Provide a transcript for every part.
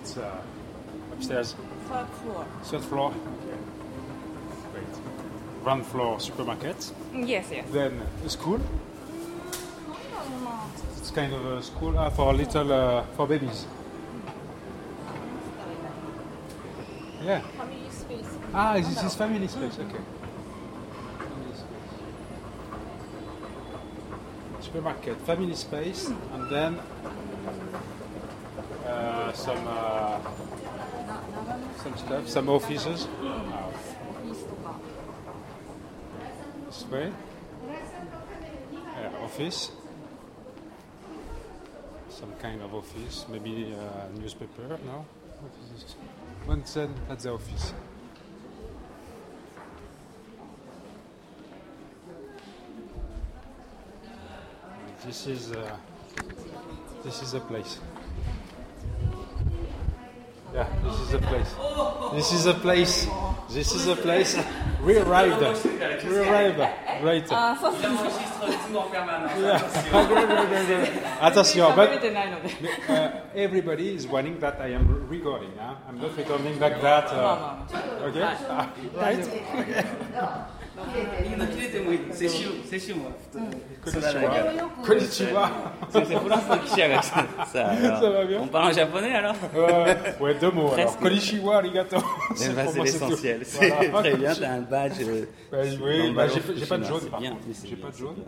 It's uh, upstairs, Third floor. third floor. Wait. Ground floor supermarket. Yes, yes. Then a school. It's kind of a school uh, for little uh, for babies. Yeah. Family space. Ah, this is family space. Okay. Family space supermarket, family space, and then uh, some uh, some stuff, some offices. This way. Yeah, office. Some kind of office, maybe a newspaper, no? One cent at the office. this is uh, this is a place. Yeah, this is a place. This is a place. This is a place. We arrived. We arrived. Right. yeah. Attention, but uh, everybody is warning that I am recording. Huh? I'm not recording like that. Uh, okay. Ah, right. okay. いいの切れてもいい接種接種も Konnichiwa. Konnichiwa. 先生フランスの記者が来たさあ Ça va bien on parle en japonais alors Euh, ouais, deux mots alors. Presque. Konnichiwa, arigato. Eh ben, pour c'est moi, l'essentiel tout. c'est Voilà. très bien t'as un badge euh, Bah, dans oui, le bah, ballon j'ai j'ai pas de chinois, jaune c'est par bien, contre. mais c'est J'ai bien, pas de c'est jaune. bien.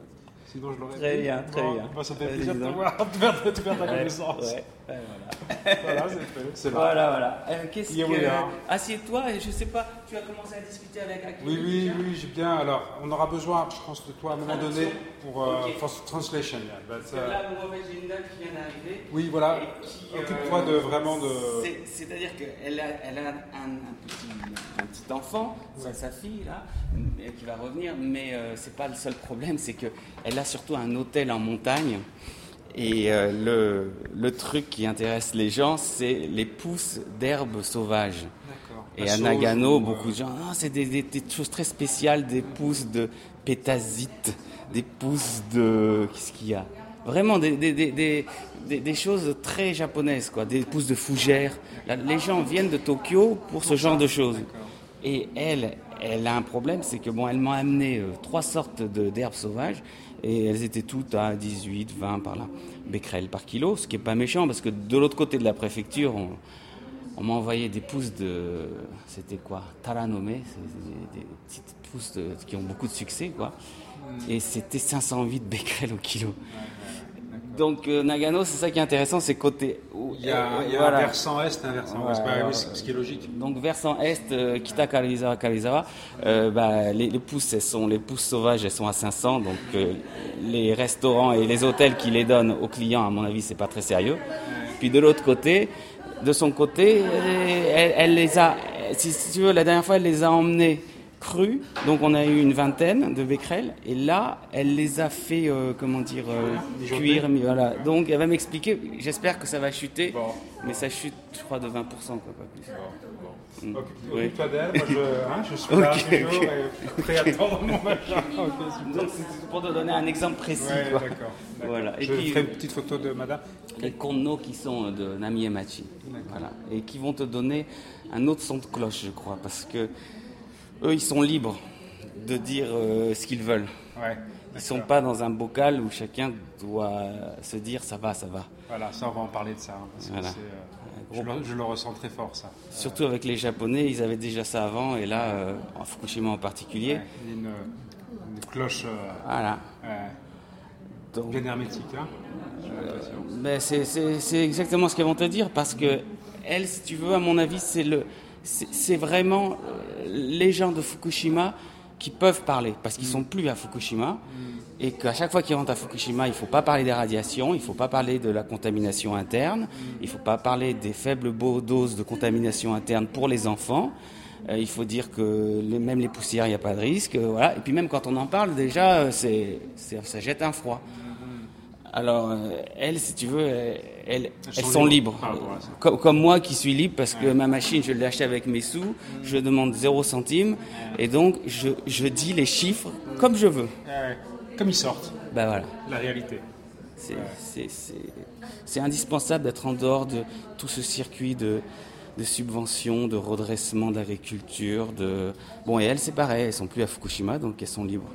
Sinon, je l'aurais Très fait. bien, très Bon, bien. bah, ça fait Vas-y, plaisir de te donc. voir, de faire, de faire ta Ouais, connaissance. voilà. Voilà, c'est fait. C'est. Voilà, voilà. Euh, Qu'est-ce que. Assieds-toi et je sais pas, tu as commencé à discuter avec Akira Oui, oui, oui, j'ai bien. Alors, on aura besoin, je pense, de toi à un moment donné pour euh, Ok. for translation. yeah, but, uh, là, vous voyez, j'ai une dame qui vient d'arriver. oui, voilà. euh, Occupe-toi de vraiment de. c'est- C'est-à-dire qu'elle a, elle a un, un petit, un petit enfant, sa, sa fille là, qui va revenir, mais euh, c'est pas le seul problème, c'est qu'elle a surtout un hôtel en montagne. Et euh, le, le truc qui intéresse les gens, c'est les pousses d'herbes sauvages. Et La à Nagano, ou, beaucoup de gens, ah, c'est des, des- des choses très spéciales, des pousses de pétasite, des pousses de... Qu'est-ce qu'il y a? Vraiment des, des, choses très japonaises, quoi, des pousses de fougères. Les gens viennent de Tokyo pour ce genre de choses. Et elle, elle a un problème, c'est que bon, elle m'a amené euh, trois sortes d'herbes sauvages et elles étaient toutes à 18, 20 par là, becquerels par kilo, ce qui est pas méchant parce que de l'autre côté de la préfecture, on, m'a envoyé des pousses de. C'était quoi Taranome, c'est des, des petites pousses qui ont beaucoup de succès, quoi. Et c'était 508 becquerels au kilo. Donc euh, Nagano, c'est ça qui est intéressant, c'est côté. Il y a, euh, il y a voilà. un versant est un versant ouest. Bah c'est ce qui est logique. Donc versant est, euh, Kita Karizawa Karizawa, euh, bah, les, les pousses, elles sont, les pousses sauvages, elles sont à 500. Donc euh, les restaurants et les hôtels qui les donnent aux clients, à mon avis, c'est pas très sérieux. Puis de l'autre côté, de son côté, elle, elle les a, si tu veux, la dernière fois, elle les a emmenés crus. Donc on a eu une vingtaine de becquerels. Et là, elle les a fait, euh, comment dire, euh, cuire. mais Voilà. Donc elle va m'expliquer. J'espère que ça va chuter. Bon. Mais ça chute, je crois, de 20%, quoi, pas plus. Occupe- Oui. Occupe-toi d'elle, moi je, hein, je suis là Ok, toujours ok. et prêt à attendre mon machin. Ok. Donc c'est pour te donner un exemple précis. Ouais, d'accord. Voilà. Et je puis, ferai une petite photo de madame. les konno qui sont de Nami Emachi. Voilà. Et qui vont te donner un autre son de cloche, je crois, parce que eux, ils sont libres de dire euh, ce qu'ils veulent. Ouais. Ils sont pas dans un bocal où chacun doit se dire ça va, ça va. Voilà, ça on va en parler de ça. hein, parce Voilà. euh, je, le, je le ressens très fort ça. Surtout avec les Japonais, ils avaient déjà ça avant, et là, euh, en Fukushima en particulier. Ouais, une, une cloche euh, Voilà. Donc, bien hermétique. Hein. Ben, c'est- exactement ce qu'elles vont te dire parce que elle, si tu veux, à mon avis, c'est le, c'est c'est vraiment euh, les gens de Fukushima qui peuvent parler parce qu'ils sont plus à Fukushima et qu'à chaque fois qu'ils rentrent à Fukushima, il faut pas parler des radiations, il faut pas parler de la contamination interne, il faut pas parler des faibles doses de contamination interne pour les enfants. Euh, il faut dire que les- même les poussières, il n'y a pas de risque. euh, voilà. Et puis même quand on en parle, déjà, euh, c'est- ça jette un froid. Alors, euh, elles, si tu veux, elles, elles, Elles sont libres. Ah, comme, comme moi qui suis libre parce que ma machine, je l'ai achetée avec mes sous, je demande 0 centime et donc je, je dis les chiffres comme je veux. Comme ils sortent, Ben voilà. la réalité. C'est indispensable d'être en dehors de tout ce circuit de, de subventions, de redressement d'agriculture. De... Bon, et elles, c'est pareil, elles sont plus à Fukushima, donc elles sont libres.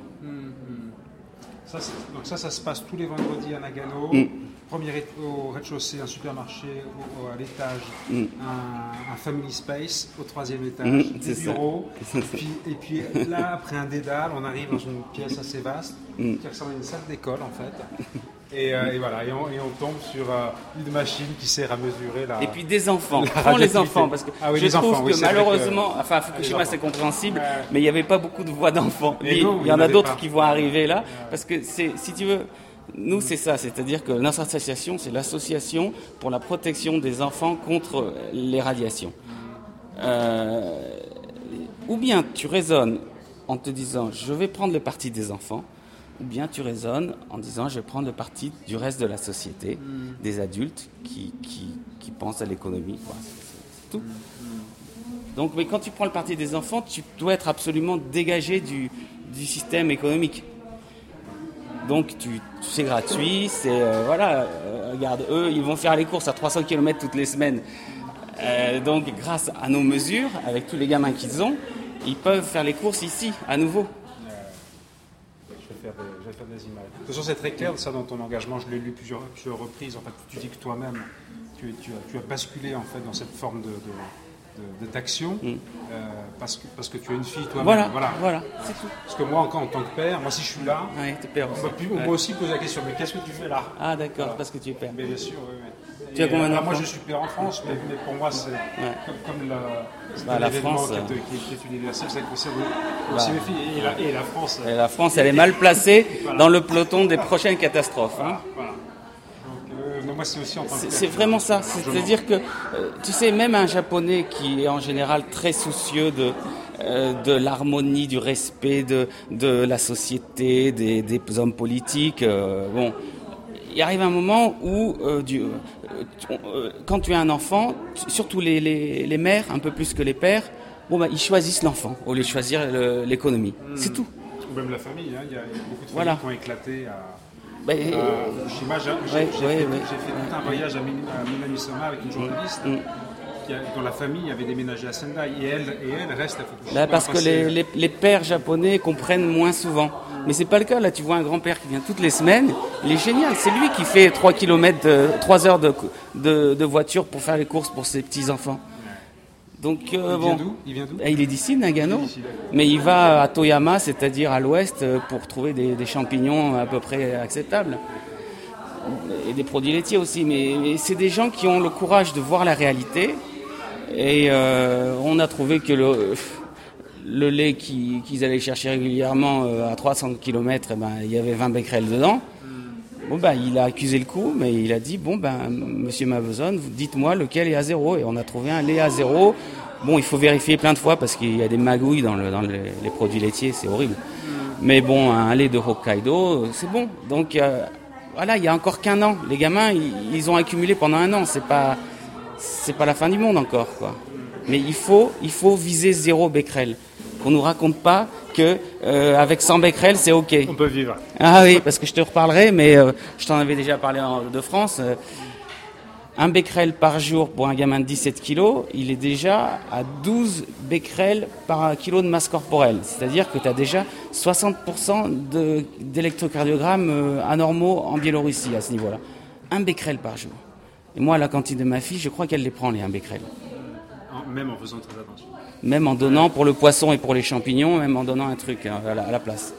Ça, donc ça, ça se passe tous les vendredis à Nagano. Mm. Premier au rez-de-chaussée, un supermarché, au- au- à l'étage, Mm. un, un family space au troisième étage, Mm, des bureaux. Et puis, et puis là, après un dédale, on arrive dans une pièce assez vaste Mm. qui ressemble à une salle d'école en fait. Et, euh, et voilà, et on, et on tombe sur euh, une machine qui sert à mesurer la. Et puis des enfants. Prends les enfants parce que Ah oui, je trouve enfants, que malheureusement, enfin Fukushima c'est compréhensible, Ouais. mais il n'y avait pas beaucoup de voix d'enfants. Il y en a d'autres qui vont arriver là parce que si tu veux, nous c'est ça, c'est-à-dire que notre association c'est l'association pour la protection des enfants contre les radiations. Euh, ou bien tu raisonnes en te disant je vais prendre le parti des enfants, ou bien tu raisonnes en disant je vais prendre le parti du reste de la société, des adultes qui, qui, qui pensent à l'économie. quoi. C'est- tout. Donc, mais quand tu prends le parti des enfants, tu dois être absolument dégagé du, du système économique. Donc, tu, c'est gratuit, c'est euh, voilà. euh, regarde, eux, ils vont faire les courses à 300 km toutes les semaines. Euh, donc, grâce à nos mesures, avec tous les gamins qu'ils ont, ils peuvent faire les courses ici, à nouveau. Faire des, je vais faire des images. De toute façon, c'est très clair, ça, dans ton engagement. Je l'ai lu plusieurs, plusieurs reprises. En fait, tu dis que toi-même, tu, tu as, tu as basculé en fait, dans cette forme de, de, d'action euh, parce, que, parce que tu as une fille toi-même. Voilà, voilà, c'est tout. Parce que moi, encore en tant que père, moi, si je suis là, Ouais, père on aussi. m'a Ouais. aussi posé la question mais qu'est-ce que tu fais là? Ah, d'accord, parce que tu es père. Mais bien sûr, oui, oui. Tu as Et, combien alors, Moi, je suis père en France, mais, mais pour moi, c'est comme, comme la, Bah, la France, qui, est, euh, qui est- qui est universel, c'est que c'est aussi Bah. mes filles. Et la, et la France. Et la France, elle est mal placée dans le peloton des prochaines catastrophes. hein. Voilà. C'est vraiment ça. C'est-à-dire que, euh, tu sais, même un japonais qui est en général très soucieux de, euh, de l'harmonie, du respect de, de la société, des, des hommes politiques, euh, bon, il arrive un moment où, euh, du- euh, euh, quand tu as un enfant, surtout les, les, les mères, un peu plus que les pères, bon, bah, ils choisissent l'enfant au lieu de choisir l'économie. C'est tout. Ou même la famille, hein, il y, a il y a beaucoup de familles Voilà. qui ont éclaté à, à Fukushima. J'ai Ouais, ouais, fait, ouais. j'ai fait tout un voyage à, Min- à Minamisoma avec une journaliste Mm. Qui a- dont la famille avait déménagé à Sendai et elle, et elle reste à Fukushima. Là, parce que les, les- les pères japonais comprennent moins souvent. Mais c'est pas le cas. Là, tu vois un grand-père qui vient toutes les semaines. Il est génial. C'est lui qui fait 3 km, de, 3 heures de, de, de voiture pour faire les courses pour ses petits-enfants. Donc, euh, Il vient bon. d'où? Il vient d'où? Eh, Il est d'ici, Nagano. Il. Mais il va à Toyama, c'est-à-dire à l'ouest, euh, pour trouver des, des champignons à peu près acceptables. Et des produits laitiers aussi. Mais, mais c'est des gens qui ont le courage de voir la réalité. Et euh, on a trouvé que le, le lait qui- qu'ils allaient chercher régulièrement euh, à 300 km, ben, il y avait 20 becquerels dedans. Bon ben, il a accusé le coup, mais il a dit bon ben, Monsieur Mavezon, vous dites-moi lequel est à zéro. Et on a trouvé un lait à zéro. Bon, il faut vérifier plein de fois parce qu'il y a des magouilles dans, le- dans les, les produits laitiers, c'est horrible. Mais bon, un lait de Hokkaido, c'est bon. Donc euh, voilà, il y a encore qu'un an. Les gamins, ils, ils ont accumulé pendant un an. C'est pas, c'est pas la fin du monde encore, quoi. Mais il faut, il faut viser zéro becquerel. Qu'on nous raconte pas que euh, avec 100 becquerels, c'est ok. On peut vivre. Ah oui, parce que je te reparlerai, mais euh, je t'en avais déjà parlé en- de France. euh, un becquerel par jour pour un gamin de 17 kilos, il est déjà à 12 becquerels par kilo de masse corporelle. C'est-à-dire que tu as déjà 60% de- d'électrocardiogrammes euh, anormaux en Biélorussie à ce niveau-là. Un becquerel par jour. Et moi, à la cantine de ma fille, je crois qu'elle les prend, les un becquerel. En- Même en faisant très attention. Même en donnant pour le poisson et pour les champignons, même en donnant un truc hein, à la, à la place.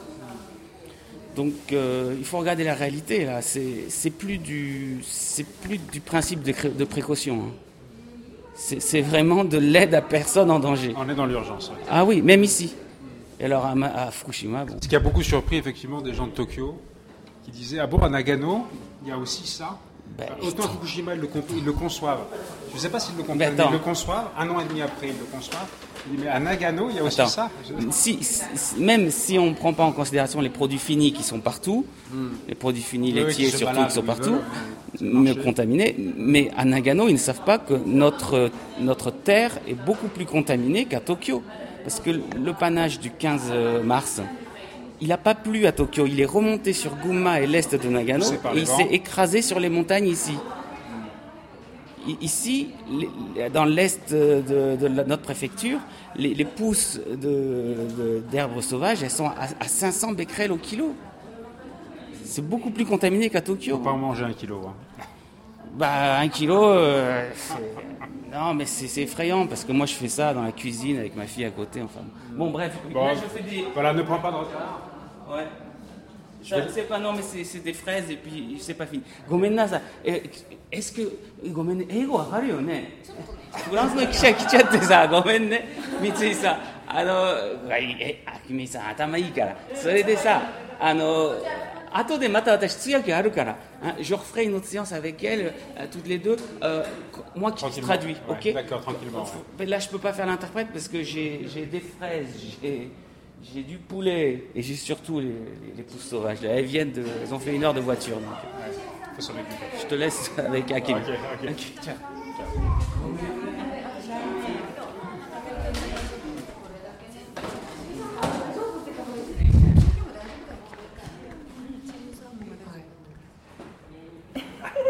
Donc euh, il faut regarder la réalité là. C'est plus du c'est plus du principe de, précaution. hein. C'est vraiment de l'aide à personne en danger. On est dans l'urgence. ouais. Ah oui, même ici. Et alors à, Ma- à Fukushima, bon. Ce qui a beaucoup surpris effectivement des gens de Tokyo qui disaient Ah bon, à Nagano, il y a aussi ça. Ben, Autant Fukushima, ils le, comp- ils le conçoivent. Je ne sais pas s'ils le comprennent, Mais ils le conçoivent. Un an et demi après, ils le conçoivent. Il dit, Mais à Nagano, il y a aussi Attends. ça Si, si- même si on ne prend pas en considération les produits finis qui sont partout, les produits finis Hmm. Oui, laitiers qui surtout qui sont partout, mais contaminés, mais à Nagano, ils ne savent pas que notre, notre terre est beaucoup plus contaminée qu'à Tokyo. Parce que le panache du 15 mars, il n'a pas plu à Tokyo, il est remonté sur Gunma et l'est de Nagano et il s'est écrasé sur les montagnes ici. Ici, dans l'est de, de la- notre préfecture, les, les pousses d'herbes sauvages, elles sont à, à 500 becquerels au kilo. C'est beaucoup plus contaminé qu'à Tokyo. Faut pas en manger un kilo. hein. Bah, un kilo, euh, c'est- non, mais c'est c'est effrayant parce que moi je fais ça dans la cuisine avec ma fille à côté. Enfin, bon, bref. Bon. Là, je fais des. Voilà, ne prends pas de retard. Ouais. Ça, c'est pas non mais c'est c'est des fraises et puis c'est pas fini. ごめんなさい。え、est-ce que ごめんね英語わかるよね。フランスの記者来ちゃってさごめんね三井さんあのはいえあきみさん頭いいからそれでさあの 後でまた私通訳あるから、hein, je referai une autre séance avec elle euh, toutes les deux euh, moi qui Tranquillement. traduis Ouais, ok d'accord, tranquillement, ouais. Mais là je peux pas faire l'interprète parce que j'ai j'ai des fraises j'ai j'ai du poulet et j'ai surtout les, les, les pousses sauvages. Là, elles viennent de, elles ont fait une heure de voiture. Donc, Faut s'en occuper. je te laisse avec Hakim. Ok, ok. Ok, ciao. は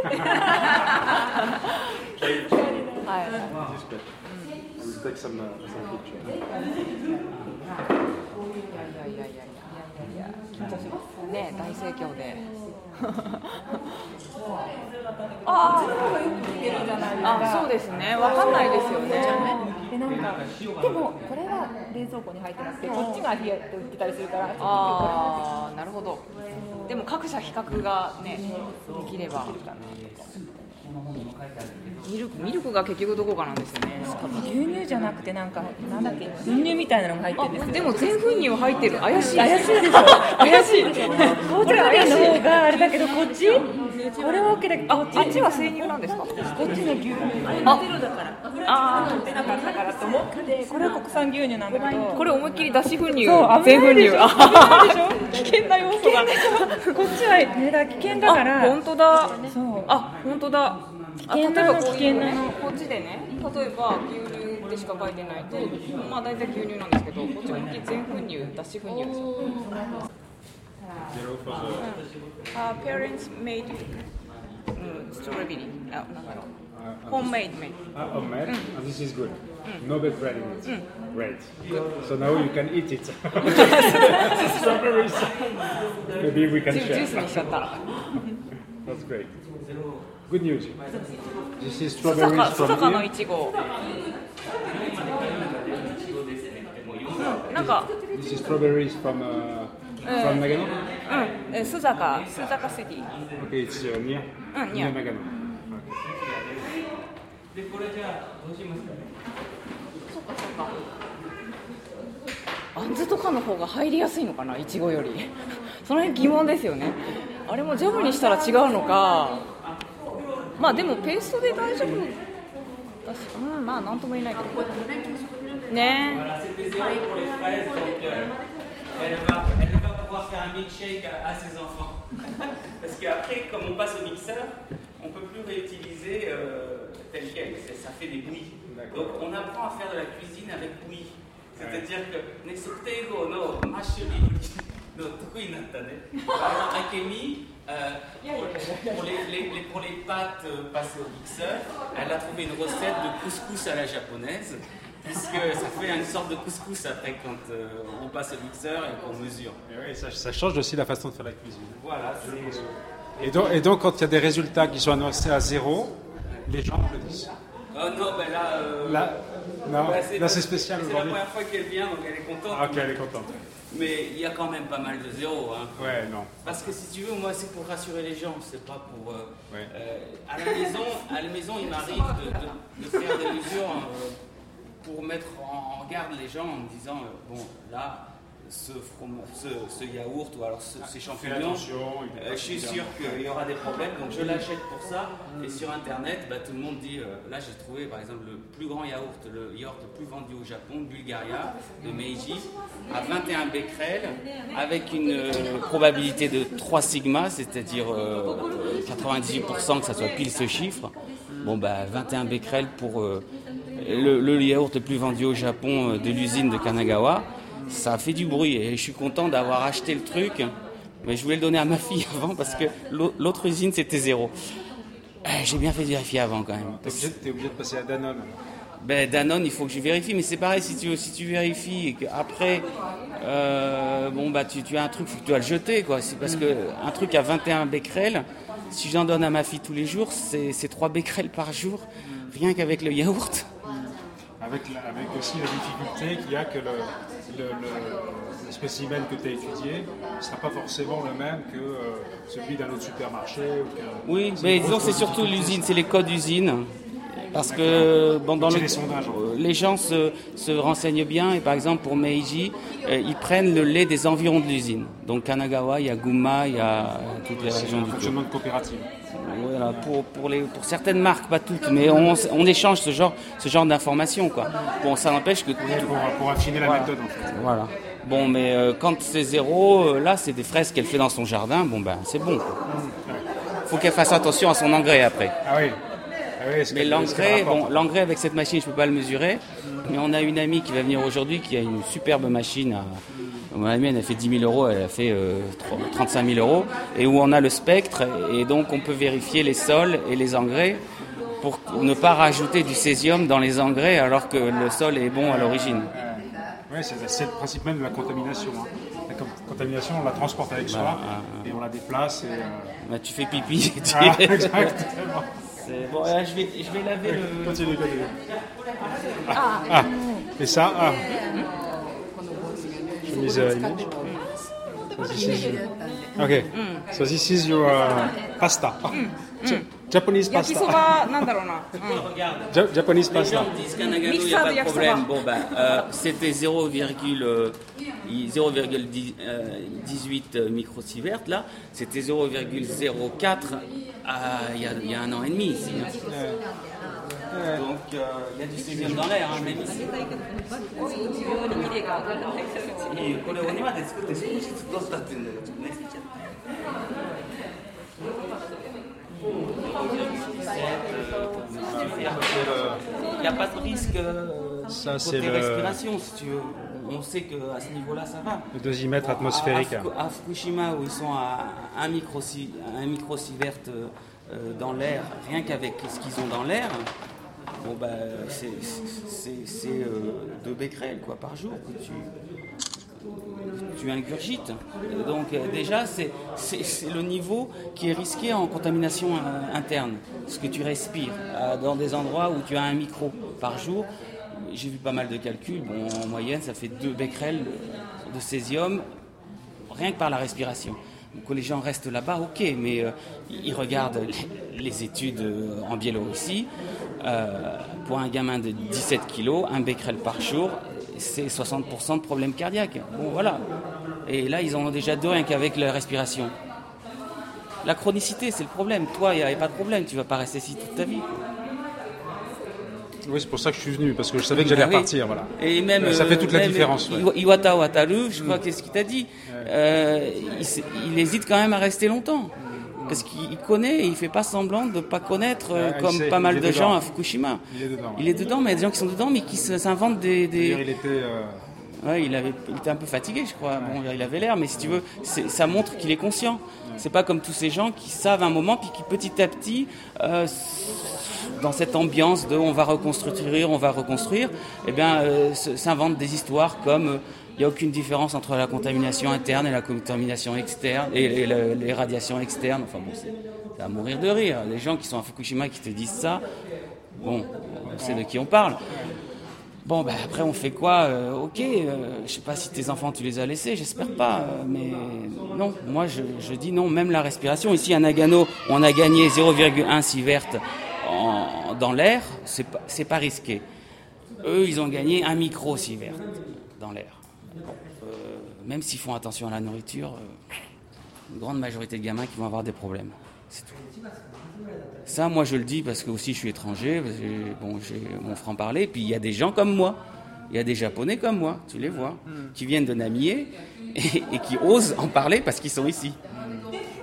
い。We'll take some, uh, some picture. いやいやいやいやいや緊張しますね大盛況でああそうですね。わかんないですよね。でなんかでもこれは冷蔵庫に入ってなくてこっちが冷えて売ってたりするからああなるほど。でも各社比較がねできればミルクミルクが結局どこかなんですよね。牛乳じゃなくてなんかなんだっけ？粉乳みたいなのが入ってるんですよ。でも全粉乳入ってる。怪しい 怪しいで しょ怪しい。紅茶店の方があれだけどこっち？これは OK だけどこっちあっちは生乳なんですか？こっちの牛乳。あゼロだからあ出なかったからと思ってこれは国産牛乳なんだけど。ーこれ思いっきり脱脂粉乳。全粉乳。危険な要素がこっちはねだ危険だからあ本当だ。そう。あ本当だ。例えばこういうねこっちでね例えば牛乳ってしか書いてないとまあ大体牛乳なんですけどこっち思いっきり全粉乳脱脂粉乳ですよ Zero. Uh, parents made uh, strawberry. Uh, no, not Homemade made. Ah, homemade? Mm. this is good. Mm. No bad bread in it. Mm. Great. So now you can eat it. Strawberries. Maybe we can share. That's great. Good news. This is strawberries from here. This is strawberries from... Uh, from Nagano. うん。え須坂。須坂シティ。Okay, it's uh, near. Uh, near. near Nagano. でこれじゃあどうしますか。ねあんずとかの方が入りやすいのかな？いちごより。その辺疑問ですよね。あれもジャムにしたら違うのか。まあでもペーストで大丈夫。うんまあなんとも言えないけど。ね。Voilà, pouvoir faire un milkshake à, à ses enfants. Parce qu'après, comme on passe au mixeur, on ne peut plus réutiliser euh, tel quel, ça fait des bouillies. Donc on apprend à faire de la cuisine avec bouillie. C'est-à-dire que, no mashuri no Akemi, euh, pour, pour les, les- les- pour les pâtes euh, passées au mixeur, elle a trouvé une recette de couscous à la japonaise. Parce que ça fait une sorte de couscous après quand euh, on passe au mixeur et qu'on mesure. Et ouais, ça, ça change aussi la façon de faire la cuisine. Voilà, c'est. Et donc, et donc, quand il y a des résultats qui sont annoncés à zéro, les gens applaudissent. Oh non, ben là. euh, Là, non, là c'est spécial C'est la première fois qu'elle vient, donc elle est contente. Ah, ok, elle est contente. Mais il y a quand même pas mal de zéros. Hein. Ouais, non. Parce que si tu veux, moi c'est pour rassurer les gens, c'est pas pour. euh, Ouais. euh, à la maison, à la maison, il m'arrive de, de- de faire des mesures pour mettre en, garde les gens en me disant euh, bon là, ce, from- ce, ce yaourt ou alors ce- ces Fais champignons, euh, je suis sûr qu'il y aura des problèmes, donc je l'achète pour ça. Et sur internet, bah, tout le monde dit, euh, là j'ai trouvé par exemple le plus grand yaourt, le yaourt le plus vendu au Japon, Bulgaria, de Meiji, à 21 becquerels, avec une euh, probabilité de 3 sigma, c'est-à-dire euh, 98% que ça soit pile ce chiffre. Bon bah 21 becquerels pour euh, le, le yaourt le plus vendu au Japon euh, de l'usine de Kanagawa, ça a fait du bruit et je suis content d'avoir acheté le truc. Mais je voulais le donner à ma fille avant parce que l'au- l'autre usine c'était zéro. Euh, J'ai bien fait de vérifier avant quand même. T'es obligé, t'es obligé de passer à Danone. Ben, Danone, il faut que je vérifie, mais c'est pareil si tu, si tu vérifies et qu'après, euh, bon, bah, tu, tu as un truc, faut que tu dois le jeter, quoi. C'est parce que un truc à 21 becquerels, si j'en donne à ma fille tous les jours, c'est c'est 3 becquerels par jour, rien qu'avec le yaourt. Avec, la- avec aussi la difficulté qu'il y a que le, le, le- le spécimen que tu as étudié ne sera pas forcément le même que euh, celui d'un autre supermarché. Ou que- Oui, mais disons, c'est surtout l'usine, c'est les codes d'usine. Parce que bon, dans le, sondages, fait. euh, les gens se, se renseignent bien et par exemple pour Meiji, euh, ils prennent le lait des environs de l'usine. Donc Kanagawa, il y a Gunma, il y a toutes les régions du fonctionnement de coopérative. Voilà, pour, pour, les, pour certaines marques, pas toutes, mais on, on échange ce genre, ce genre d'informations. quoi. Bon, ça n'empêche que... Pour, pour affiner la Voilà. méthode, en fait. Voilà. Bon, mais euh, quand c'est zéro, euh, là, c'est des fraises qu'elle fait dans son jardin, bon, ben, c'est bon. quoi. faut qu'elle fasse attention à son engrais après. Ah oui. Ah oui, Mais l'engrais, bon, l'engrais avec cette machine, je peux pas le mesurer. Mais on a une amie qui va venir aujourd'hui qui a une superbe machine. À, mon amie, elle a fait 10 000 euros, elle a fait euh, 35 000 euros. Et où on a le spectre. Et donc, on peut vérifier les sols et les engrais pour ne pas rajouter du césium dans les engrais alors que le sol est bon à l'origine. Oui, c'est le principe même de la contamination. hein. La contamination, on la transporte avec soi et on la déplace. Et, euh, Bah, tu fais pipi. tu- Ah, exactement. C'est- bon, là, je, vais, je vais laver le. Continue, continue. Ah, ah. et ça, ah. Chemise uh, image. So this is, okay, so this is your uh, pasta. Japanese pasta. Yakisoba, pasta. Les gens disent n'y a pas de problème. Bon, ben, euh, c'était 0,18 euh, euh, microsieverts, là. C'était 0,04 il y, y, a un an et demi ici. Hein. Donc, il y a du sémium dans l'air, hein, même ici. Il n'y a pas de risque euh, Ça, côté le- respiration, si tu veux. On sait qu'à ce niveau-là, ça va. Le dosimètre atmosphérique. À, Fukushima, où ils sont à 1 microsi- un microsievert euh, dans l'air, rien qu'avec ce qu'ils ont dans l'air, bon bah, c'est c'est- c'est, euh, deux becquerels quoi, par jour que tu, tu ingurgites. Donc euh, déjà, c'est le niveau qui est risqué en contamination euh, interne, ce que tu respires euh, dans des endroits où tu as un micro par jour. J'ai vu pas mal de calculs. Bon, en moyenne, ça fait 2 becquerels de césium rien que par la respiration. Donc, les gens restent là-bas, ok, mais ils regardent les, études en Biélorussie. Pour un gamin de 17 kilos, un becquerel par jour, c'est 60% de problèmes cardiaques. Bon, voilà. Et là, ils en ont déjà deux rien qu'avec la respiration. La chronicité, c'est le problème. Toi, il n'y avait pas de problème. Tu vas pas rester ici toute ta vie. Oui, c'est pour ça que je suis venu, parce que je savais que j'allais Ah oui. repartir. Voilà. Et même, Ça fait euh, toute la même différence, ouais. Iwata Wataru, je crois qu'est-ce qu'il t'a dit Euh, il hésite quand même à rester longtemps. Parce qu'il connaît et il fait pas semblant de pas connaître, euh, Ah, il comme sait, pas mal de dedans. gens à Fukushima. Il est dedans. Il est dedans, mais il y a des gens qui sont dedans, mais qui s'inventent des. il était. euh, Ouais, il, avait, il était un peu fatigué, je crois. Bon, il avait l'air, mais si tu veux, ça montre qu'il est conscient. C'est pas comme tous ces gens qui savent un moment, puis qui petit à petit, euh, dans cette ambiance de on va reconstruire, on va reconstruire, eh bien, euh, s'inventent des histoires comme euh, il n'y a aucune différence entre la contamination interne et la contamination externe, et, et le- les radiations externes. Enfin bon, c'est à mourir de rire. Les gens qui sont à Fukushima qui te disent ça, bon, on sait de qui on parle. Bon, ben après, on fait quoi Euh, Ok, euh, je sais pas si tes enfants, tu les as laissés, j'espère pas. euh, mais non, moi, je, dis non, même la respiration. Ici, à Nagano, on a gagné 0,1 sievert dans l'air, c'est pas, pas risqué. Eux, ils ont gagné un micro sievert dans l'air. Euh, même s'ils font attention à la nourriture, euh, une grande majorité de gamins qui vont avoir des problèmes. C'est tout. Ça, moi, je le dis parce que aussi je suis étranger. que, bon, j'ai mon franc-parler. Puis il y a des gens comme moi. Il y a des Japonais comme moi, tu les vois, qui viennent de Namie et, et qui osent en parler parce qu'ils sont ici.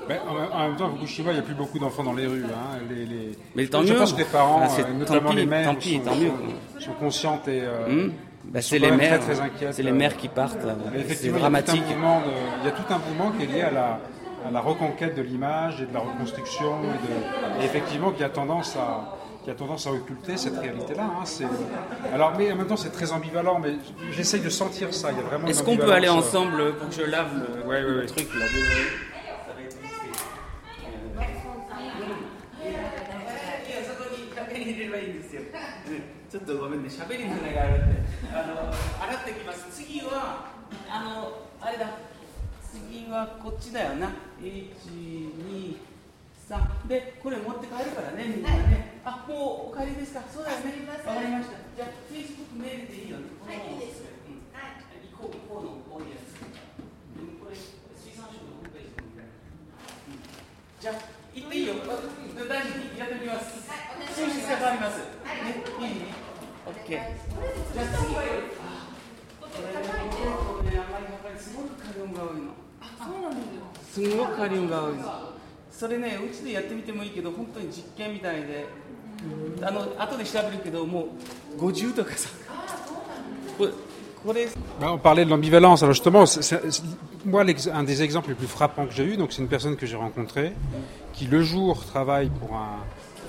Mais en, même- temps, à Fukushima, il n'y a plus beaucoup d'enfants dans les rues. hein. Les, les- Mais tant je mieux. pense que les parents, Ah, euh, notamment tant pis, les mères, tant pis, sont, tant mieux. sont conscientes et euh, Hum Bah, c'est les même mères, très, très inquiètes, c'est les euh. mères qui partent. C'est effectivement, il y dramatique. de- il y a tout un mouvement qui est lié à la, à la reconquête de l'image et de la reconstruction, et, de- et effectivement qui a tendance à qui a tendance à occulter cette réalité-là. hein. C'est- Alors, mais en même temps, c'est très ambivalent. Mais j'essaye de sentir ça. Il y a vraiment. Est-ce qu'on peut aller euh, ensemble pour que je lave le, Ouais, ouais, le ouais. truc là? ちょっとごめんね、喋りながらあるんで、あの洗ってきます。次はあのあれだ。次はこっちだよな。一二三でこれ持って帰るからねみんなね。あもうお帰りですか。そうだよね。わかりました。じゃあフェイスブックメールでいいよね。はいいいです。うん。行こう行こうの多いやつ。うんこれ水産省のホームページにうんじゃあ行っていいよ。あ大事にやってみます。収支が変わります。ね、いいね。オッケー。じゃあ次は。あこれね、これね、あんまりやっぱりすごくカリウムが多いの。そうなんですよ。すごくカリウムが多いの。それね、うちでやってみてもいいけど、本当に実験みたいで。あの後で調べるけど、もう50とかさ。これ、これ。 Ben, on parlait de l'ambivalence. Alors justement, c'est- c'est- c'est- moi, l'ex- un des exemples les plus frappants que j'ai eu, donc c'est une personne que j'ai rencontrée, qui le jour travaille pour un,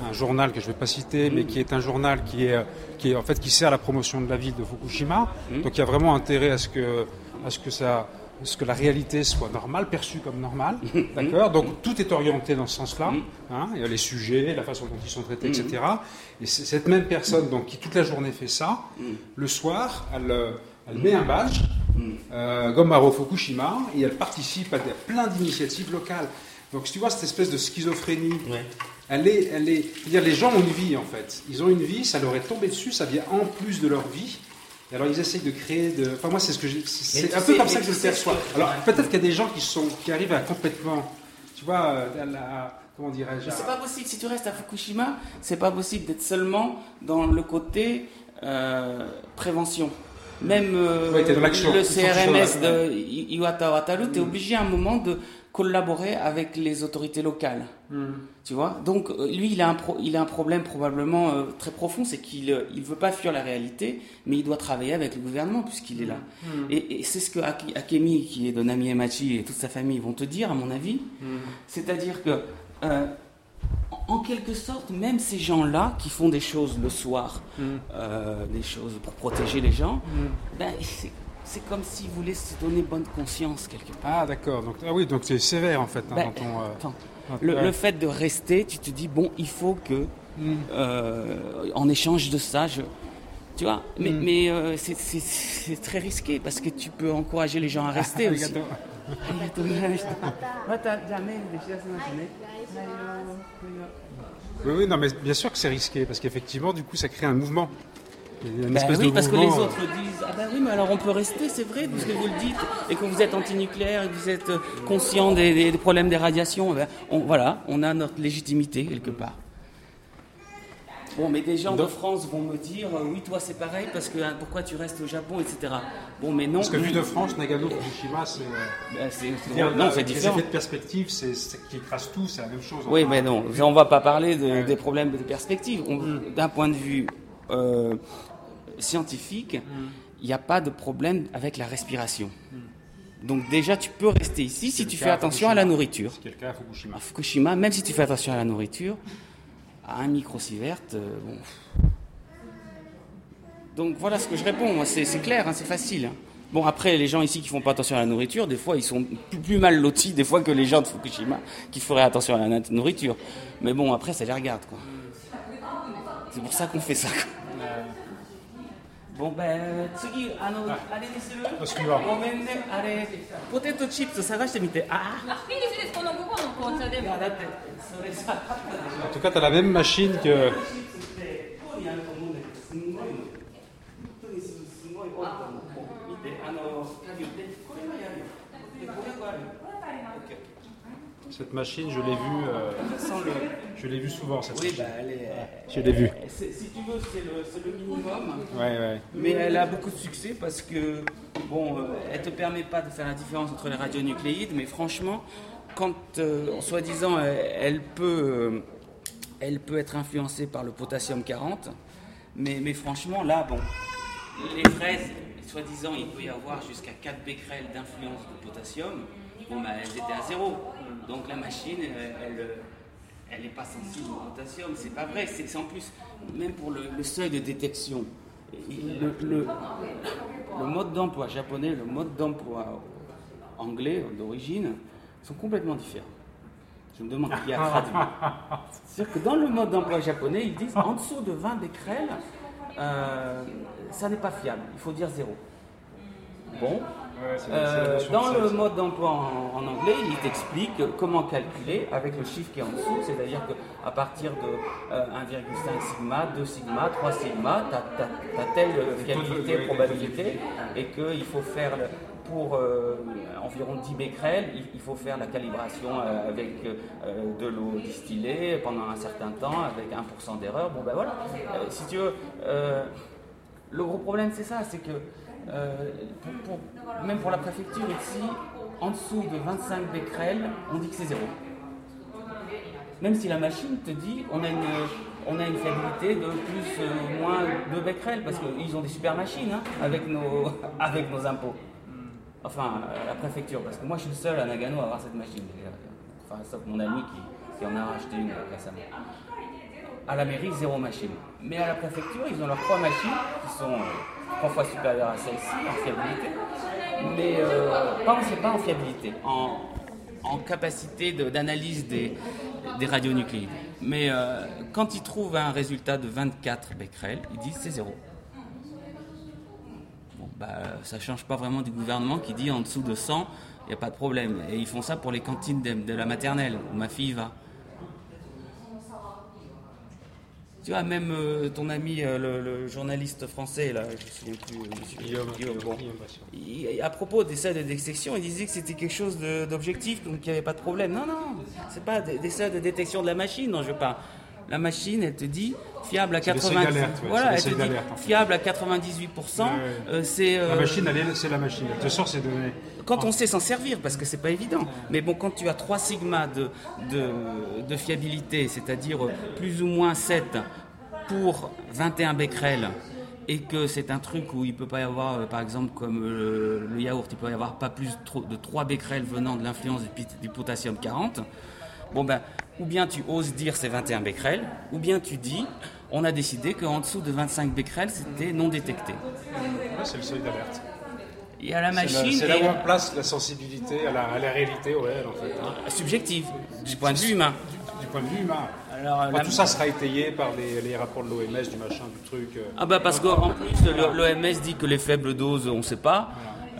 un journal que je ne vais pas citer, mais qui est un journal qui est, euh, qui est en fait qui sert à la promotion de la ville de Fukushima. Donc il y a vraiment intérêt à ce que, à ce que ça, ce que la réalité soit normale, perçue comme normale, d'accord? Donc tout est orienté dans ce sens-là. hein. Il y a les sujets, la façon dont ils sont traités, etc. Et c'est cette même personne donc qui toute la journée fait ça, le soir, elle, euh, elle met un badge, euh, Gomaro Fukushima, et elle participe à des- plein d'initiatives locales. Donc, si tu vois cette espèce de schizophrénie, elle est, elle dire, les gens ont une vie en fait. Ils ont une vie, ça leur est tombé dessus, ça vient en plus de leur vie. Et alors, ils essayent de créer de. Enfin, moi, c'est ce que j'ai. C'est un peu comme ça que je le perçois. Alors, peut-être qu'il y a des gens qui sont, qui arrivent à complètement, tu vois, euh, à la- comment dirais-je à- c'est pas possible. Si tu restes à Fukushima, c'est pas possible d'être seulement dans le côté euh, prévention. Même euh, Ouais, le CRMS de Iwata Wataru, tu es obligé à un moment de collaborer avec les autorités locales. Hmm. Tu vois? Donc euh, lui, il a un, pro- il a un problème probablement euh, très profond, c'est qu'il ne il veut pas fuir la réalité, mais il doit travailler avec le gouvernement puisqu'il est là. Et, et c'est ce que Akemi, qui est de Nami Emachi et toute sa famille vont te dire, à mon avis. C'est-à-dire que, euh, en en quelque sorte, même ces gens-là qui font des choses le soir, euh, des choses pour protéger les gens, ben, c'est comme s'il voulait se donner bonne conscience quelque part. Ah d'accord, donc ah oui, donc c'est sévère en fait. Hein, ben, euh, le, fait de rester, tu te dis bon, il faut que hmm. euh, en échange de ça, je, tu vois, mais, hmm. mais euh, c'est très risqué parce que tu peux encourager les gens à rester ah, aussi. oui, oui, non, mais bien sûr que c'est risqué parce qu'effectivement, du coup, ça crée un mouvement. Il y a une Ben espèce oui, de parce que les autres disent Ah ben oui, mais alors on peut rester, c'est vrai, puisque vous le dites, et que vous êtes antinucléaire, et que vous êtes euh, conscient des, des- des problèmes des radiations. eh ben, on, voilà, on a notre légitimité quelque part. Bon, mais des gens de France vont me dire euh, Oui, toi c'est pareil, parce que hein, pourquoi tu restes au Japon, etc. Bon, mais non. Parce que vu de France, Nagano, Fukushima, c'est. euh, Ben, c'est- non, c'est Les différent. effets de perspective, c'est qui écrase tout, c'est la même chose. Oui, Enfin, mais non, on va pas parler de- des problèmes de perspective. On- D'un point de vue euh, scientifique, il n'y a pas de problème avec la respiration. Donc déjà, tu peux rester ici si tu fais attention à la nourriture. C'est le cas à Fukushima. À Fukushima, même si tu fais attention à la nourriture, à un micro-sievert, euh, bon. Donc voilà ce que je réponds, c'est clair, hein, c'est facile. hein. Bon, après, les gens ici qui font pas attention à la nourriture, des fois, ils sont plus, plus mal lotis, des fois, que les gens de Fukushima qui feraient attention à la nourriture. Mais bon, après, ça les regarde, quoi. C'est pour ça qu'on fait ça, quoi. Bon, ben, 次、あの、あれにする？ごめんね、あれ、ポテトチップス探してみて。ああいいですいいですこの午後の紅茶でも。いやだってそれさ En tout cas, tu as la même machine que. Cette machine, je l'ai vue, euh, je l'ai vue souvent cette Oui, machine. bah, elle est. Je l'ai vue. Si tu veux, c'est le, minimum. Ouais, ouais. Mais elle a beaucoup de succès parce que, bon, euh, elle te permet pas de faire la différence entre les radionucléides, mais franchement, quand, euh, soi-disant, elle, elle peut, elle peut être influencée par le potassium 40, mais, mais franchement, là, bon, les fraises, soi-disant, il peut y avoir jusqu'à 4 becquerels d'influence de potassium, bon, bah, elles étaient à zéro. Donc la machine, elle- elle elle n'est pas sensible au potassium, c'est pas vrai. C'est en plus, même pour le, le seuil de détection, le, le- le mode d'emploi japonais, le mode d'emploi anglais d'origine sont complètement différents. Je me demande qui a traduit. C'est-à-dire que dans le mode d'emploi japonais, ils disent en dessous de 20 becquerels, euh, ça n'est pas fiable, il faut dire zéro. Bon, Ouais, euh, dans le mode d'emploi en, en anglais, il t'explique comment calculer avec le chiffre qui est en dessous, c'est-à-dire qu'à partir de euh, 1,5 sigma, 2 sigma, 3 sigma, tu as, telle euh, fiabilité, probabilité, et qu'il faut faire pour euh, environ 10 becquerels, il, faut faire la calibration euh, avec euh, de l'eau distillée pendant un certain temps, avec 1% d'erreur. Bon ben voilà, Euh, si tu veux, euh, le gros problème, c'est ça, c'est que euh, même pour la préfecture ici, en dessous de 25 becquerels, on dit que c'est zéro. Même si la machine te dit on a une, on a une fiabilité de plus ou moins 2 becquerels, parce qu'ils ont des super machines hein, avec, nos, avec nos impôts. Enfin, la préfecture, parce que moi je suis le seul à Nagano à avoir cette machine. Enfin, sauf mon ami qui, qui en a racheté une euh, récemment. À la mairie, zéro machine. Mais à la préfecture, ils ont leurs trois machines qui sont euh, fois supérieures à celle-ci en fiabilité. Mais euh, pas, en, pas en fiabilité, en, en capacité d'analyse des, des radionucléides. Mais euh, quand ils trouvent un résultat de 24 becquerels, ils disent c'est zéro. Bon, bah, ça change pas vraiment du gouvernement qui dit en dessous de 100, il n'y a pas de problème. Et ils font ça pour les cantines de, de la maternelle où ma fille va. Tu vois, même euh, ton ami, euh, le, le journaliste français, là, je me souviens plus, euh, monsieur Guillaume, Guillaume, bon. Guillaume Passion. Il- à propos des seuils de détection, il disait que c'était quelque chose d'objectif, donc il n'y avait pas de problème. Non, non, c'est pas des, des seuils de détection de la machine dont je parle. La machine, elle te dit fiable à C'est des seuils 90%. d'alerte, ouais, voilà, c'est elle des te seuils dit d'alerte, en fait. fiable à 98%. Ouais, euh, c'est La euh, machine, elle est- c'est la machine. Elle te sort ces données. quand on sait s'en servir, parce que c'est pas évident. Mais bon, quand tu as 3 sigma de, de, de fiabilité, c'est-à-dire plus ou moins 7 pour 21 becquerels, et que c'est un truc où il peut pas y avoir, euh, par exemple, comme euh, le yaourt, il peut y avoir pas plus de 3 becquerels venant de l'influence du potassium 40, bon ben, ou bien tu oses dire c'est 21 becquerels, ou bien tu dis, on a décidé qu'en dessous de 25 becquerels, c'était non détecté. Ouais, c'est le seuil d'alerte. À la C'est la- machine, C'est là et- où on place la sensibilité à la, à la réalité au réel, en fait. hein. subjective, du point de vue humain. Du point de vue humain. Alors, Moi, la- tout ça sera étayé par les, les rapports de l'OMS, du machin, du truc. euh. Ah bah parce qu'en plus l'OMS dit que les faibles doses on sait pas.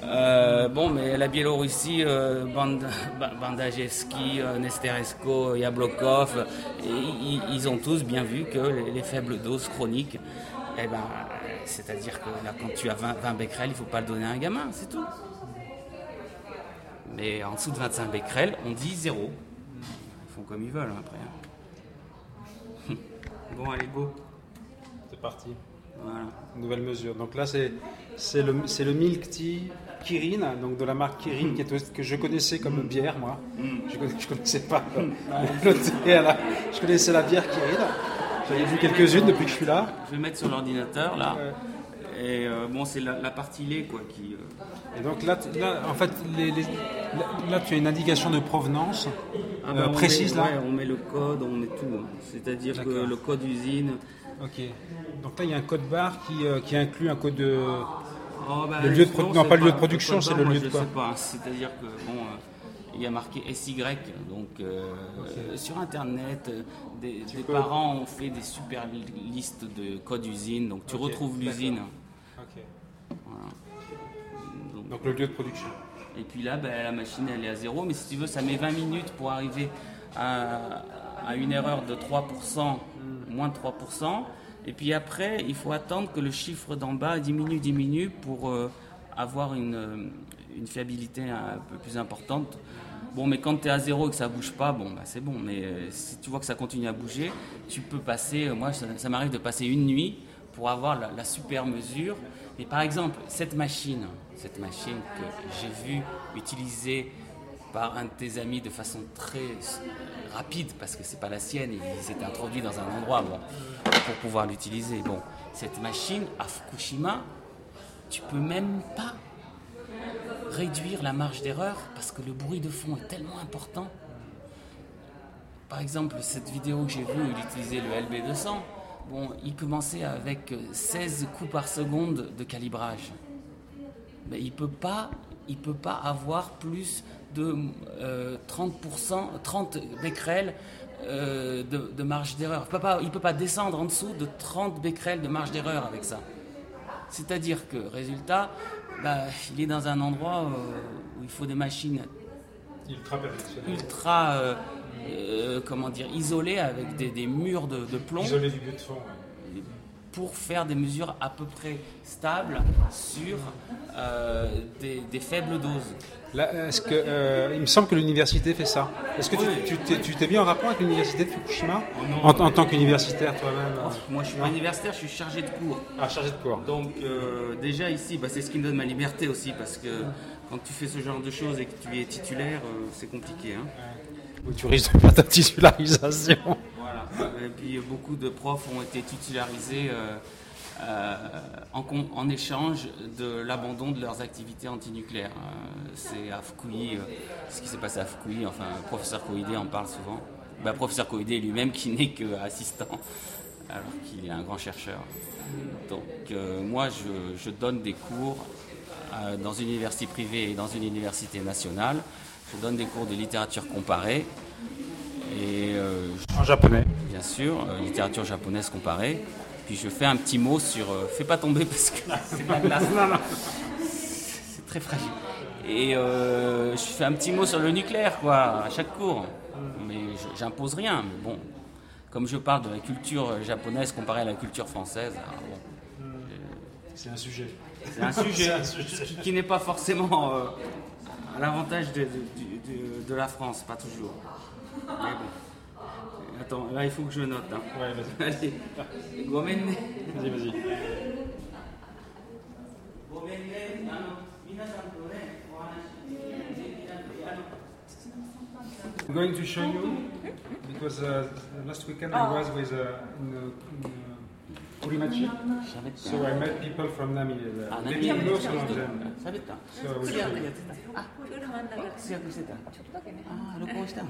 Euh, bon mais la Biélorussie, euh, Band- Ba- Bandajevski, euh, Nesteresco, Yablokov, ils, ils ont tous bien vu que les, les faibles doses chroniques, eh ben, c'est-à-dire que là quand tu as 20, 20 becquerels, il faut pas le donner à un gamin, c'est tout. Mais en dessous de 25 becquerels, on dit zéro. Ils font comme ils veulent hein, après. hein. Bon allez go. C'est parti. Voilà. Nouvelle mesure. Donc là, c'est le, le Milk Tea Kirin, donc de la marque Kirin, qui est, que je connaissais comme bière, moi. Je ne connaissais pas le, le thé à la- Je connaissais la bière Kirin. J'en ai vu quelques-unes depuis que je suis là. Je vais mettre sur l'ordinateur là. Ouais. Et euh, bon, c'est la, la partie lait quoi qui. euh, Et donc là, là en fait, les- les- là, tu as une indication de provenance ah euh, bah, on précise met, là. ouais, on met le code, on met tout. hein. C'est-à-dire que le code usine. Ok. Donc là, il y a un code barre qui, euh, qui inclut un code de. Oh, bah, Le lieu de non, non, c'est pas le lieu de production, c'est le lieu de je quoi sais pas. C'est-à-dire que bon, euh, il y a marqué SY, donc euh, sur internet, des, des peux- parents ont fait des super li- listes de codes usine, donc tu retrouves l'usine. Ok. Voilà. Donc, Donc le lieu de production. Et puis là, ben, la machine, elle est à zéro. Mais si tu veux, ça met 20 minutes pour arriver à, à une erreur de 3%, moins de 3%. Et puis après, il faut attendre que le chiffre d'en bas diminue, diminue pour euh, avoir une, euh, une fiabilité un peu plus importante. Bon, mais quand tu es à zéro et que ça bouge pas, bon, bah, c'est bon. Mais euh, si tu vois que ça continue à bouger, tu peux passer. moi, ça, m'arrive de passer une nuit pour avoir la, la super mesure. Mais par exemple, cette machine, cette machine que j'ai vue utiliser un de tes amis de façon très rapide, parce que c'est pas la sienne, il s'est introduit dans un endroit pour pouvoir l'utiliser. Bon, cette machine à Fukushima, tu peux même pas réduire la marge d'erreur parce que le bruit de fond est tellement important. Par exemple, cette vidéo que j'ai vue où il utilisait le LB200, bon, il commençait avec 16 coups par seconde de calibrage. Mais il peut pas, il peut pas avoir plus de euh, 30%, 30 becquerels euh, de, de marge d'erreur. Il il peut pas descendre en dessous de 30 becquerels de marge d'erreur avec ça. C'est-à-dire que, résultat, bah, il est dans un endroit euh, où il faut des machines Ultra euh, euh, comment dire, isolées avec des, des murs de, de plomb Isolé du but de fond. Pour faire des mesures à peu près stables sur euh, des, des faibles doses. Là, est-ce que, euh, il me semble que l'université fait ça. Est-ce que tu- Oui. tu t'es tu t'es mis en rapport avec l'université de Fukushima non. en, en tant qu'universitaire toi-même euh, Moi, je suis pas universitaire, je suis chargé de cours. Ah, chargé de cours. Donc euh, déjà ici, bah, c'est ce qui me donne ma liberté aussi, parce que quand tu fais ce genre de choses et que tu es titulaire, euh, c'est compliqué. hein. Tu risques de perdre ta titularisation. Voilà. Et puis euh, beaucoup de profs ont été titularisés euh, euh, en, échange de l'abandon de leurs activités antinucléaires. Euh, c'est à Fukui, euh, ce qui s'est passé à Fukui, enfin le professeur Koide en parle souvent. Bah, professeur Koide lui-même qui n'est qu'assistant, alors qu'il est un grand chercheur. Donc euh, moi je, donne des cours euh, dans une université privée et dans une université nationale. Je donne des cours de littérature comparée. Et euh, En japonais. bien sûr, euh, littérature japonaise comparée. Puis je fais un petit mot sur. euh, fais pas tomber parce que c'est de la glace. C'est très fragile. Et euh, je fais un petit mot sur le nucléaire, quoi, à chaque cours. Mais je- j'impose rien. Mais bon, comme je parle de la culture japonaise comparée à la culture française, alors bon, C'est un sujet. c'est un sujet qui, qui n'est pas forcément euh, à l'avantage de, de- du- de- de la France, pas toujours. Mais bon. Attends, là il faut que je note. hein. Ouais, vas-y. Allez, Gomen ne. Vas-y, vas-y. I'm going to show you because uh, last weekend I was with uh, in, uh, in So I met people from Namibia. 아, 남미에서 사겠다. 아, 녹음했다. I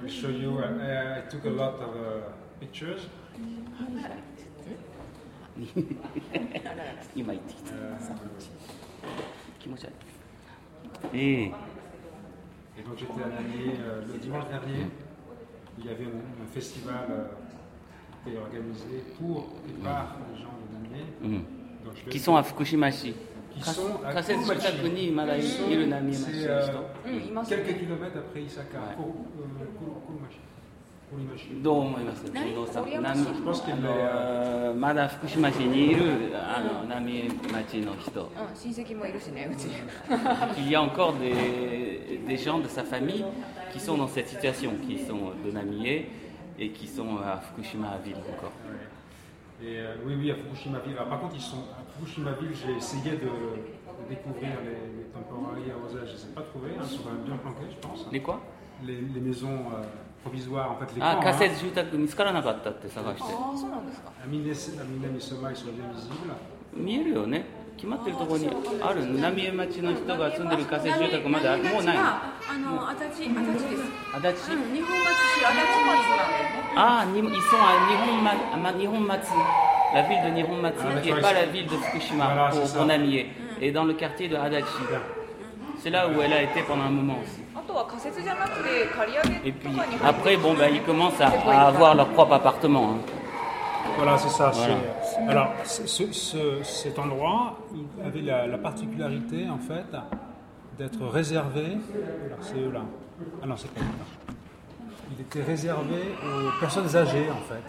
will show you. Uh, I took a lot of uh, pictures. Euh, et donc j'étais à Namibia euh, le dimanche dernier. Il y avait un, festival. Euh, qui était organisé pour et par les gens de Namier. うん。 Donc je vais- qui sont à Fukushima 市。 qui か sont à 仮設近くにまだいる波町 C'est の euh, 人。 quelques kilomètres après Isaka, Ouais. Kuru- euh, Kuru- Kurumachi. Kurimachi. どう思います近藤さん。波 Je pense qu'il あ est, の euh, まだ福島市にいるあの浪江町の人。うん親戚もいるしねうち Il y a encore des, des gens de sa famille qui sont dans cette situation, qui sont de Namie et qui sont à Fukushima Ville encore. Et, euh, oui, oui, à Fukushima Ville. Alors, par contre, ils sont à Fukushima Ville, j'ai essayé de, découvrir les, les temporary à je ne les ai pas trouvés. Ils hein, sont bien planqués, je pense. Les quoi? Les, les, maisons euh, provisoires, en fait, les Ah, cassettes, hein. jutaku, Ah, oui. ah, oui. ah, oui. ah, ils sont bien visibles. 見えるよね決まってるところにある浪江町の人が住んでる仮設住宅まであるもうないのあの足立足立です。足立うん、日本橋市足立に。あにils sont à Nihon, Ma- Nihonmatsu la ville de Nihonmatsu Ah, qui n'est d'accord, pas je- la ville de Fukushima Voilà, pour, c'est ça. pour Namie et dans le quartier de Adachi c'est là où elle a été pendant un moment aussi あとは仮設じゃなくて借り上げ Et と puis かに入って après, bon, ben, ils commencent à, à avoir leur propre appartement. hein. Voilà, c'est ça. Voilà. c'est- Alors, ce- ce- ce- cet endroit il avait la, la particularité, en fait, d'être réservé. Alors, c'est eux là. Ah non, c'est pas eux là. Il était réservé aux personnes âgées, en fait.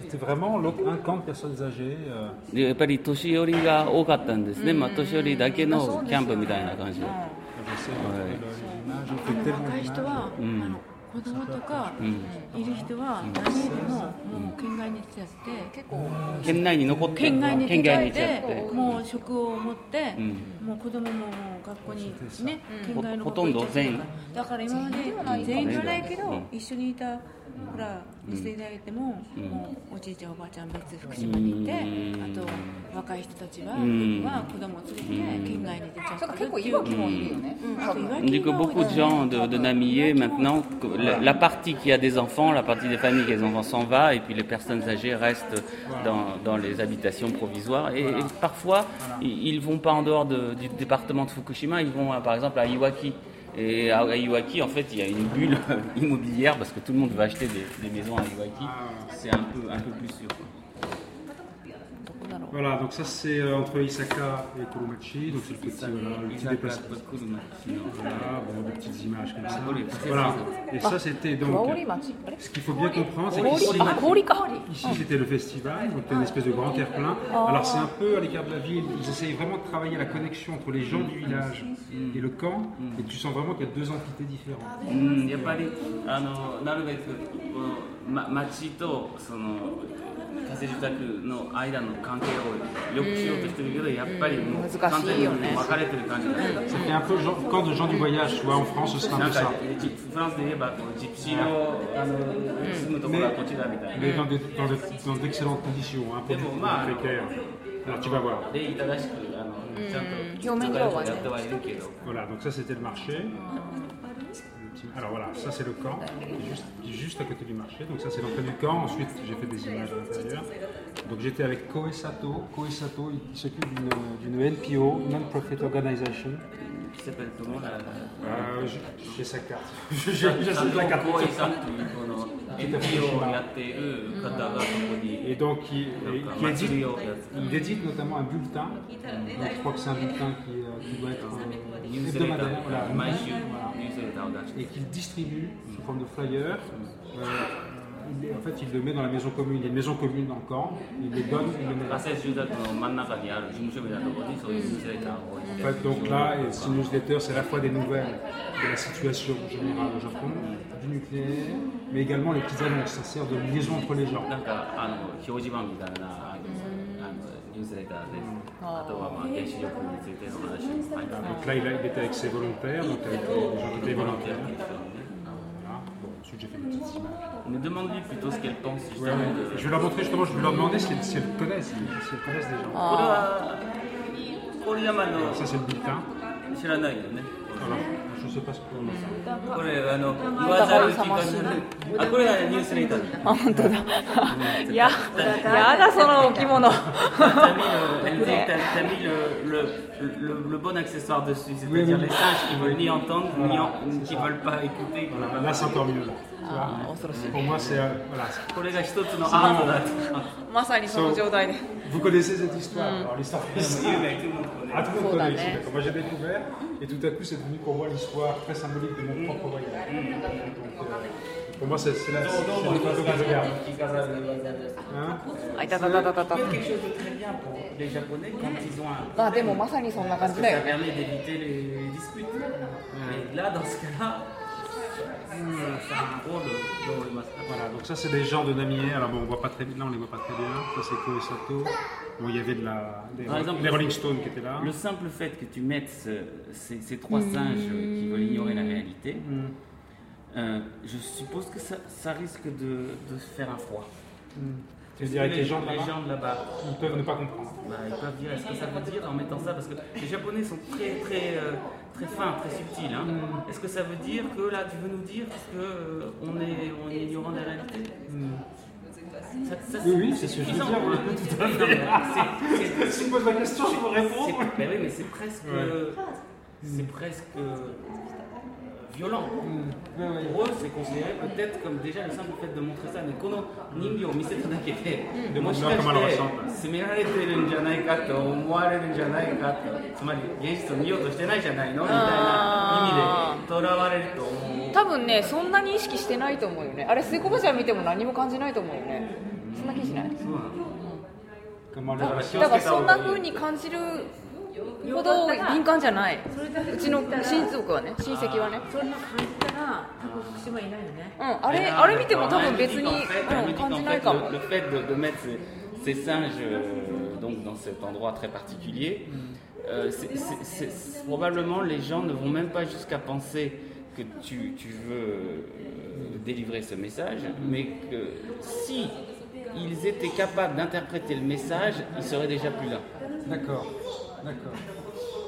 C'était vraiment l'autre- un camp de personnes âgées. euh, でやっぱり年寄りが多かったんですね、まあ、年寄りだけのキャンプみたいな感じで、 j'essaie de trouver le- l'image. On fait tellement 若い人 d'images. は、あの 子供とかいる人は何人でももう県外に出ちゃって結構県内に残って県外に出県ちゃって。てもう職を持って、ん。もう子供も学校にね県外のほとんど全員。だから今まで全員ではないけど、うん。一緒にいたほら見せていただいても、もうおじいちゃんおばあちゃん別福島にいて、あと若い人たちは,、んは子供を連れて県外に出ちゃってそうか結構いわきもいるよねうん、あといわ On dit き que が多い beaucoup de gens de, de Namillé, maintenant, que la, la partie qui a des enfants, la partie des familles qui a des enfants s'en va, et puis les personnes âgées restent dans, dans les habitations provisoires. Et, et parfois, ils ils vont pas en dehors de- du département de Fukushima, ils vont à, par exemple à Iwaki. Et à, Iwaki, en fait, il y a une bulle immobilière parce que tout le monde veut acheter des, des maisons à Iwaki. C'est un peu, un peu plus sûr. quoi. Voilà, donc ça c'est euh, entre Isaka et Kurumachi, donc c'est le petit, voilà, le petit déplacement. Voilà, bon, des petites images comme ça. Voilà, et ça c'était donc. 香り町あれ Ce qu'il faut bien comprendre, c'est 氷 qu'ici, あ氷か ici c'était le festival, donc c'était une espèce de grand terre-plein. Alors c'est un peu à l'écart de la ville, ils essayent vraiment de travailler la connexion entre les gens du village et le camp, et tu sens vraiment qu'il y a deux entités différentes. うん、やっぱりあのなるべくこの、ま、町とその 仮設住宅の間の関係を良くしようとしてるけど、やっぱりもう難しい完全によね分かれてる感じがする。 Ça fait un peu genre, camp de gens du voyage, tu vois, en France ce sera un なん peu か ça. ジフランスで言えばこうジプシーのあの住むところはこちらみたいな。 Mais dans de- dans de- dans d'excellentes conditions, hein, pour Mais bon, des bah, précaires. Alors tu vas voir. 礼儀正しくあのちゃんと表面上はねやってはいるけど。 Voilà, donc ça c'était le marché. Alors voilà, ça c'est le camp, juste, à côté du marché. Donc ça c'est l'entrée du camp. Ensuite j'ai fait des images à l'intérieur. Donc j'étais avec Koe Sato. Il s'occupe d'une NPO, Non-Profit Organization. Qui s'appelle comment la... euh, J'ai sa carte. J'ai la carte. Et donc qui, qui édite, il édite notamment un bulletin. Donc, je crois que c'est un bulletin qui, euh, doit être euh, hebdomadaire. Voilà, et qu'il distribue sous forme de flyer. Euh, il, en fait, il le met dans la maison commune. Il y a une maison commune encore. Il le donne, il le met là. Donc là, ces newsletter, c'est à la fois des nouvelles de la situation générale au Japon, du nucléaire, mais également les petites annonces. Ça sert de liaison entre les gens. あの表示板みたいなあのあのニュースレターであとはまあ原子力についての話も入って Donc là, il, a- il était avec ses volontaires, donc avec les les gens qui étaient volontaires. る Voilà. Bon, ensuite, j'ai fait des petites images. Mais demande-lui plutôt ce qu'elle pense Ouais, justement ouais. de... Je vais leur montrer justement, je vais leur demander si elles, si elles connaissent, si elles connaissent des gens. これは郡山の Ça, c'est le bulletin. 知らないよね Voilà. Je ne sais pas ce qu'on a. これあの言わざる気がするあこれがニュースレター あ本当だいややだその置物 T'as mis, le, elle dit que t'as- t'as mis le, le, le, le bon accessoire dessus, c'est-à-dire Oui, oui. les sages qui veulent ni entendre, ni en- qui veulent pas écouter. Voilà, là, c'est encore mieux. Tu vois. あ恐ろしい Pour moi, c'est. euh, voilà. これが一つのアートだと。まさにその状態で Vous connaissez cette histoire Alors, l'histoire Ah, tout le monde Faut connaît la ici, mettre. d'accord. Moi, j'ai découvert, et tout à coup, c'est devenu pour moi l'histoire soit très symbolique de mon propre voyage. Euh, pour moi, c'est la photo que je regarde. Hein? Attends, attends, attends, attends. quelque chose de très bien pour les Japonais quand ils ont un. Parce que ça permet d'éviter les disputes. Mais là, dans ce cas-là a un rôle dans le master. Voilà, donc ça, c'est des gens de Namier. Alors, bon, on voit pas très bien, là, on les voit pas très bien. Ça, c'est Koe Sato. Bon, il y avait de la, des, Par exemple, les Rolling Stones qui étaient là. Le simple fait que tu mettes ce- ces, ces trois singes qui veulent ignorer la réalité, euh, je suppose que ça, ça risque de, faire un froid. Tu veux dire avec les gens de les là-bas gens de là-bas, Ils peuvent ne pas comprendre. bah, ils peuvent dire est-ce que ça veut dire en mettant ça Parce que les Japonais sont très très euh, très fins, très subtils. hein. Est-ce que ça veut dire que là tu veux nous dire que euh, on est on est ignorant de la réalité? Ça- ça, Oui, oui, c'est ce que je veux dire, hein. Si tu me poses la question, je vous réponds. mais oui, mais c'est presque, Ouais. c'est presque euh, violent. Pour eux, c'est considéré peut-être comme déjà le simple fait de montrer ça. Mais この人形を見せただけで、でももしかめられてるんじゃないかと思われるんじゃないかと、つまり現実を見ようとしてないじゃないのみたいな意味でとらわれると思う。多分ねそんなに意識してないと思うよねあれ水コバちゃん見ても何も感じないと思うよねそんな気しない Comment aller à la だからそんな風に感じるほど敏感じゃないうちの親族はね親戚はねそんな感じたら多分福島いないよねうんあれあれ見ても多分別に、 En fait, elle うん、me dit 感 qu'en じない fait, かも le, le fait de, de mettre ces, ces singes euh, donc dans cet endroit très particulier, euh, c'est- c'est- c'est- probablement les gens ne vont même pas jusqu'à penser que tu, tu veux euh, délivrer ce message, mais que si ils étaient capables d'interpréter le message, ils seraient déjà plus là. D'accord, d'accord.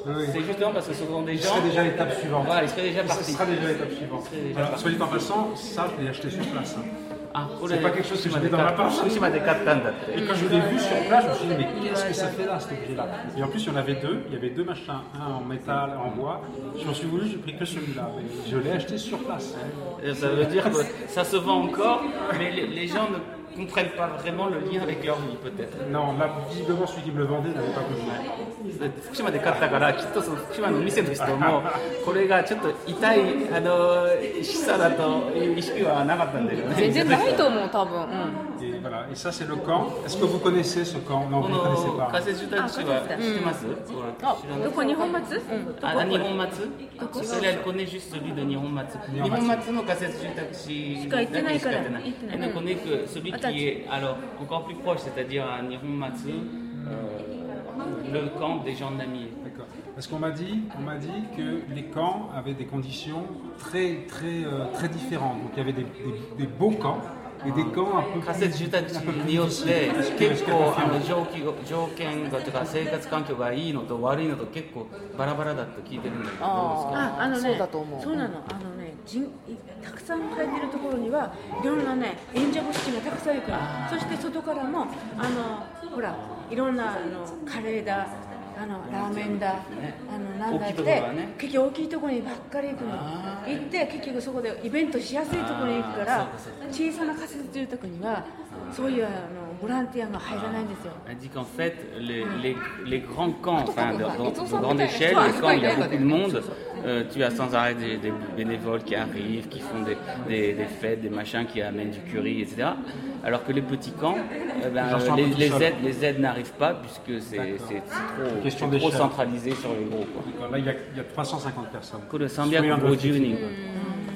Oui. C'est justement parce que ce sont des Ce gens. serait déjà l'étape suivante. Voilà, ils seraient déjà Ce partis. sera déjà l'étape suivante. serait Alors, parti. soit dit en passant, ça, je l'ai acheté sur place. hein. Ah, C'est pas quelque chose que j'avais dans ma poche. Et quand je l'ai vu sur place, je me suis dit, mais qu'est-ce que ça fait là, cet objet-là? Et en plus, il y en avait deux. Il y avait deux machins, un en métal, un en bois. Je m'en suis voulu, j'ai pris que celui-là. Je l'ai acheté sur place. Et Ça veut dire que ça se vend encore, mais les, les gens ne comprennent pas vraiment le lien avec leur vie, peut-être. Non, là, visiblement, celui qui me le vendait n'avait pas compris. 福島で買ったから、きっとその福島の店の人も、これがちょっと痛いあの示唆だという意識はなかったんだよね。全然ないと思う多分、うん、voilà. Et ça, c'est le camp. Est-ce que vous connaissez ce camp Non, こ vous ne の connaissez 仮 pas. 設住宅地は知ってます、ほら知らないどこ日本松、あ日本松それはコネジュスビド日本松日本松の仮設住宅地か行ってないからだけしか行ってない Elle ne connaît que celui qui est alors encore plus proche, c'est-à-dire à Nihon Matsu, euh, le camp des gens de Namié. D'accord. Parce qu'on m'a dit, on m'a dit que les camps avaient des conditions très, très, euh, très différentes. Donc il y avait des, des- des beaux camps 仮設住宅地よっ.て結構あの条件条件がというか生活環境がいいのと悪いのと結構バラバラだと聞いてるんだけどどうですか？あああのねそうだと思う。そうなの。あのね人たくさん生えてるところにはいろんなね演者物資がたくさん行くのそして外からもあのほらいろんなあのカレーだあのラーメンだ、あのなんだって、結局大きいところにばっかり行くの。行って結局そこでイベントしやすいところに行くから小さな仮設住宅にはそういうあのボランティアが入らないんですよ Elle dit qu'en fait, les, les, les grands camps, enfin, de, Ils de- ont de ça en grande tête. échelle, Ah, les c'est camps, pas il y a idéal, beaucoup de quoi. monde. euh, tu as sans arrêt des, des bénévoles qui arrivent, qui font des, des, des fêtes, des machins, qui amènent du curry, etc. Alors que les petits camps, eh ben, J'en sens un les, peu tout les seul. aides, les aides n'arrent pas puisque c'est c'est- c'est trop, Question c'est trop d'échelle. centralisé sur les gros. Quoi. D'accord, Là, il y, a, il y a 350 personnes. これ 350 350人。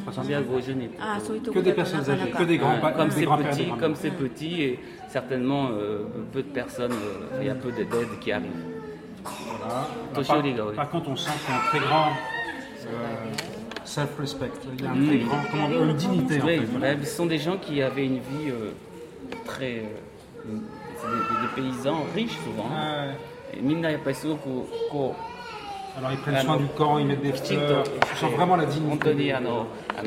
350 350人。ああそういうとこ Que ろ des だと personnes なかな âgées, か que des grands, Ouais, pas- comme des c'est grands-pères, des petit, grands-mères. comme c'est petit, et certainement euh, peu de personnes, euh, il y a peu d'aides qui arrivent. Voilà. Attention bah, par, gars, oui. par contre, on sent qu'il y a un très grand euh, self-respect, il y a un mm. très grand, comment, une dignité. Oui, en fait, voilà. Bah, ce sont des gens qui avaient une vie très. Des, des, paysans riches souvent. Mina, il n'y a pas souvent pour. Ouais. Alors ils prennent soin du camp, ils mettent des fleurs, ils sentent vraiment la dignité. Antonio, ah non. Ah.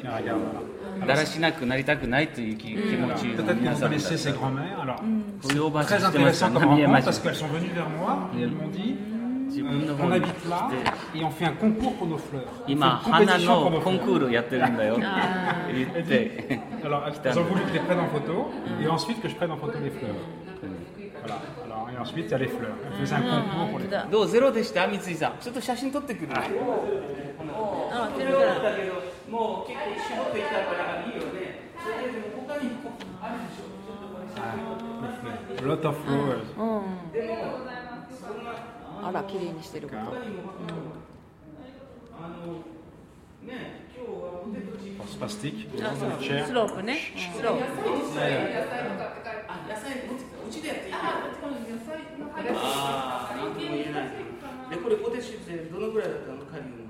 Tiens, regarde, voilà. だらしなくなりたくないという気気持 Voilà. ちの Peut-être que 皆 vous さんだった connaissez ces grands-mères. Alors, そういうおばあちゃん très 知ってました intéressant comme 浪江 rencontre 町 parce qu'elles sont venues vers moi et elles m'ont dit 自 euh, 分の方 on に habite là et on fait un concours pour nos fleurs. On fait 今 une 花 compétition pour の nos コン fleurs. クールやってるんだよって言って。 Alors, elles ont voulu que je les prenne en photo et ensuite que je prenne en photo les fleurs. Voilà. Alors, et ensuite, il y a les fleurs. Elles faisaient un concours pour les fleurs. どうゼロでした三井さんちょっと写真撮ってくるねあゼロからだけど もう結構絞ってきたからいいよね。それでも他にあるでしょ。ローっとこれ写真を撮って。ロットフロー。うん。でもそん野菜。野菜。野菜。野菜。野菜。野菜。野菜。野菜。野菜。野菜。野菜。野菜。野菜。野菜。スパスティック。菜。野菜。野菜。野菜。野菜。野菜野菜野菜。野菜。野菜。野菜野菜野菜。野菜。野菜。野菜。野菜野菜の配合。ああなんとも言えない。でこれポテトチップでどのぐらいだったの？カリウム。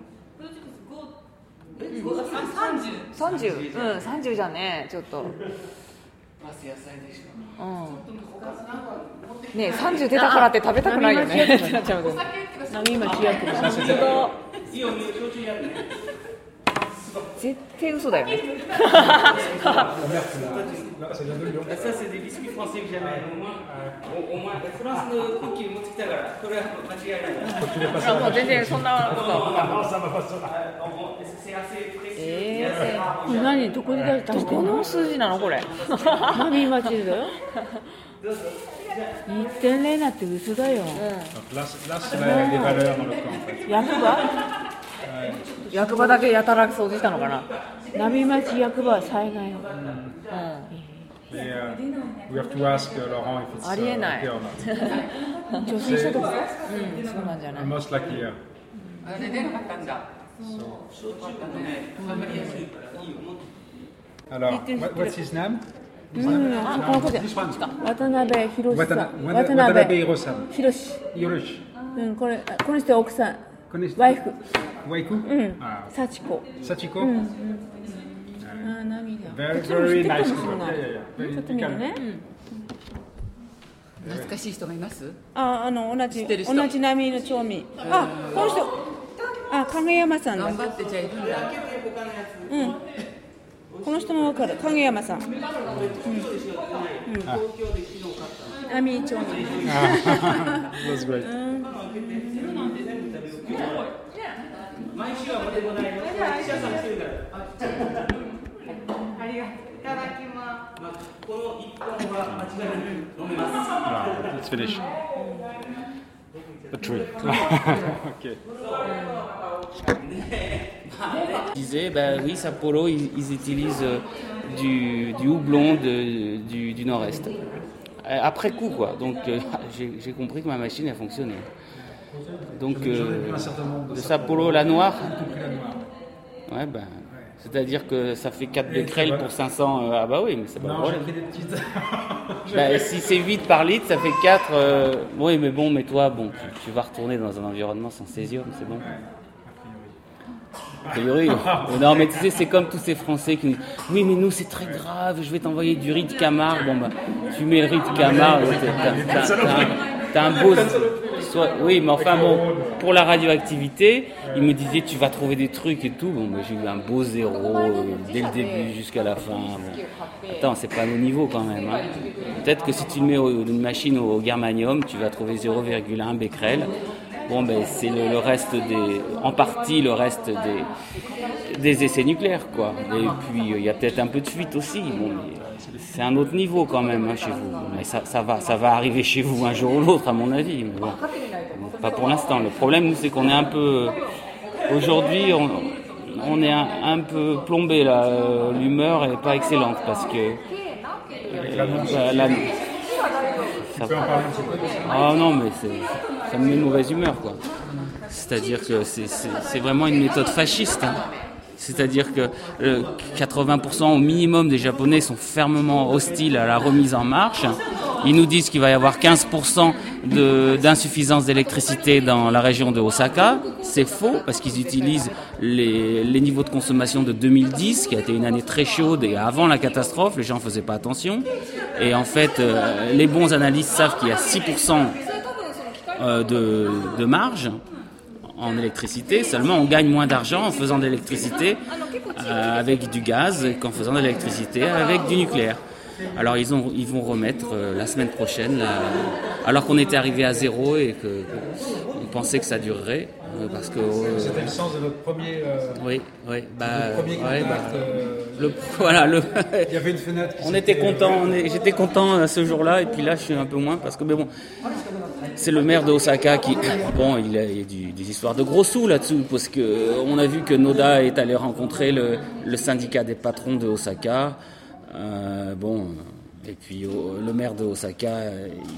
え、うん、三十。三十。うん、三十じゃねちょっと。うん、ね三十出たからって食べたくないよね。なっちゃう。波今飛躍。絶対嘘だよね。もこと、何どこで出したの？どこ数字なの？これ？マミーマチ？なって嘘だよ。やるか。役場だけやたらくそう除したのかな？波町役場は災害を、うんうん Yeah. We ありえない。女性所得そうなんじゃない？うん。う。そう。うん、この子で、渡辺博さん。渡辺博さん。博。うん、これ、この人奥さん。ワイフ Waiku? うん Ah. 幸子 Sachiko? あ涙 Very, こっちょっと見るね懐かしい人がいますああの同じ同じ波の町民あこの人あ影山さんだ頑張ってじゃあいるんだうんこの人もわかる影山さんうん、うん、波町民 That's great. あ Let's finish. The tree. okay. Je disais, bah oui, Sapporo, ils, ils utilisent euh, du, du houblon de- du, du nord-est. Euh, Après coup, quoi. Donc, euh, j'ai j'ai compris que ma machine, elle fonctionnait. Donc, euh, de Sapporo, la noire Ouais, ben. C'est-à-dire que ça fait 4 becquerels pour 500. euh, ah bah oui, mais c'est pas Non, j'ai problème. pris des petites. Bah, si c'est 8 par litre, ça fait 4. euh, Oui, mais bon, mais toi, bon, tu, tu vas retourner dans un environnement sans césium, c'est bon. A priori. Non, mais tu sais, c'est comme tous ces Français qui nous disent Oui, mais nous, c'est très grave, je vais t'envoyer du riz de Camargue. Bon, bah, tu mets le riz de Camargue, t'as un- t'as un beau. Oui, mais enfin, bon, pour la radioactivité, il me disait Tu vas trouver des trucs et tout. Bon, j'ai eu un beau zéro dès le début jusqu'à la fin. Attends, c'est pas nos niveaux quand même. hein. Peut-être que si tu mets une machine au germanium, tu vas trouver 0,1 becquerel. Bon, ben, c'est le reste des, en partie le reste des, des essais nucléaires, quoi. Et puis, euh, il y a peut-être un peu de fuite aussi. Bon, c'est un autre niveau quand même hein, chez vous. Mais ça, ça va, ça va arriver chez vous un jour ou l'autre, à mon avis. Mais bon, pas pour l'instant. Le problème, nous, c'est qu'on est un peu. Aujourd'hui, on, on est un, un peu plombé là. Euh, L'humeur est pas excellente parce que. euh, la- la- ça- ah non, mais c'est- ça me met une mauvaise humeur, quoi. C'est-à-dire que c'est- c'est c'est vraiment une méthode fasciste. hein. C'est-à-dire que euh, 80% au minimum des Japonais sont fermement hostiles à la remise en marche. Ils nous disent qu'il va y avoir 15% de- d'insuffisance d'électricité dans la région de Osaka. C'est faux parce qu'ils utilisent les, les niveaux de consommation de 2010, qui a été une année très chaude et avant la catastrophe, les gens ne faisaient pas attention. Et en fait, euh, les bons analystes savent qu'il y a 6% euh, de, de marge en électricité. Seulement, on gagne moins d'argent en faisant de l'électricité euh, avec du gaz qu'en faisant de l'électricité avec du nucléaire. Alors, ils, ont, ils vont remettre euh, la semaine prochaine, là, alors qu'on était arrivé à zéro et que on pensait que ça durerait, euh, parce que euh, C'était le sens de notre premier, euh, oui, oui, bah, premier ouais, contact. bah, euh, le, voilà, le, Il y avait une fenêtre. on était content, j'étais content euh, ce jour-là, et puis là, je suis un peu moins parce que, mais bon, c'est le maire de Osaka qui, bon, il y a, des histoires de gros sous là-dessous, parce que euh, on a vu que Noda est allé rencontrer le, syndicat des patrons de Osaka, Euh, bon. Et puis oh, le maire de Osaka,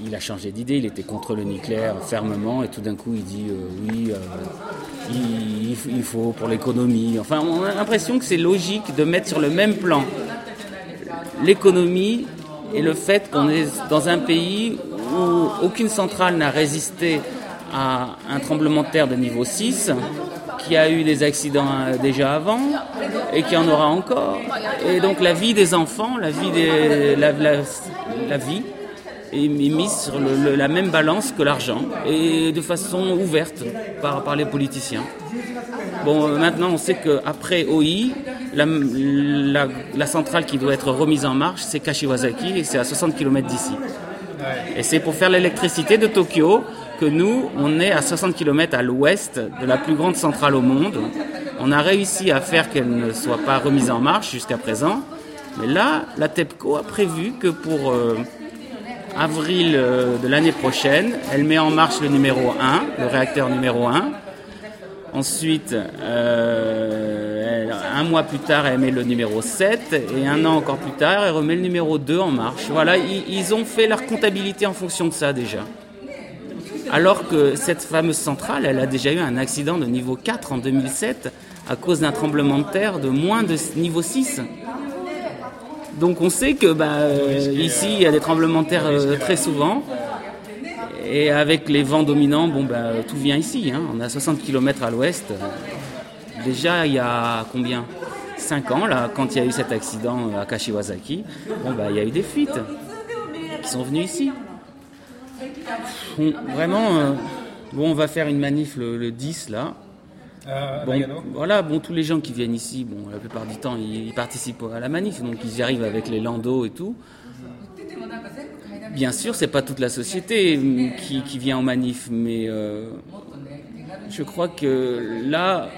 il a changé d'idée, il était contre le nucléaire fermement et tout d'un coup il dit euh, oui, euh, il faut pour l'économie. Enfin, on a l'impression que c'est logique de mettre sur le même plan l'économie et le fait qu'on est dans un pays où aucune centrale n'a résisté à un tremblement de terre de niveau 6, qui a eu des accidents euh, déjà avant et qui en aura encore. Et donc la vie des enfants, la vie, des, la, vie est mise sur la même balance que l'argent et de façon ouverte par, les politiciens. Bon, euh, maintenant, on sait qu'après OI, la, la- la centrale qui doit être remise en marche, c'est Kashiwazaki et c'est à 60 km d'ici. Et c'est pour faire l'électricité de Tokyo que nous, on est à 60 km à l'ouest de la plus grande centrale au monde. On a réussi à faire qu'elle ne soit pas remise en marche jusqu'à présent. Mais là, la TEPCO a prévu que pour euh, avril euh, de l'année prochaine, elle met en marche le numéro 1, le réacteur numéro 1. Ensuite, euh, un mois plus tard, elle met le numéro 7, et un an encore plus tard, elle remet le numéro 2 en marche. Voilà, ils, ont fait leur comptabilité en fonction de ça déjà. Alors que cette fameuse centrale, elle a déjà eu un accident de niveau 4 en 2007 à cause d'un tremblement de terre de moins de niveau 6. Donc on sait que bah, euh, ici, il y a des tremblements de terre euh, très souvent. Et avec les vents dominants, bon, bah, tout vient ici. hein. On a 60 km à l'ouest. Déjà, il y a combien? 5 ans, là, quand il y a eu cet accident à Kashiwazaki, bon, bah, il y a eu des fuites qui sont venues ici. Vraiment, euh, bon, on va faire une manif le, le 10, là. Euh, Bon, voilà, bon, tous les gens qui viennent ici, bon, la plupart du temps, ils, ils participent à la manif, donc ils y arrivent avec les landaux et tout. Bien sûr, c'est pas toute la société qui, qui vient en manif, mais euh, je crois que là,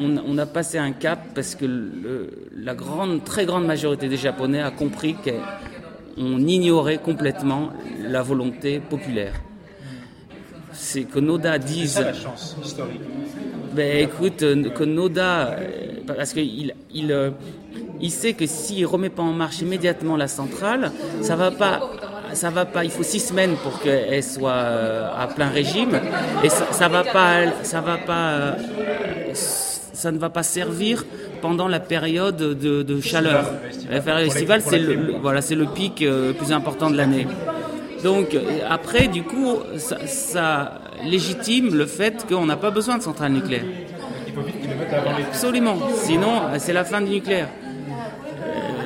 on, on a passé un cap parce que le- la grande, très grande majorité des Japonais a compris qu'on ignorait complètement la volonté populaire. C'est que Noda C'est dise. ça la chance historique. Ben écoute, euh, que Noda, euh, parce qu'il il, euh, il sait que s'il remet pas en marche immédiatement la centrale, ça va pas, ça va pas. Il faut six semaines pour qu'elle soit à plein régime, et ça, ça va pas, ça va pas, ça ne va pas servir pendant la période de, de chaleur. La période estivale, c'est le, le- voilà, c'est le pic euh, plus important de l'année. Donc euh, après, du coup, ça, ça légitime le fait qu'on n'a pas besoin de centrale nucléaire. Il faut vite qu'ils le mettent avant les Absolument. Sinon, euh, c'est la fin du nucléaire.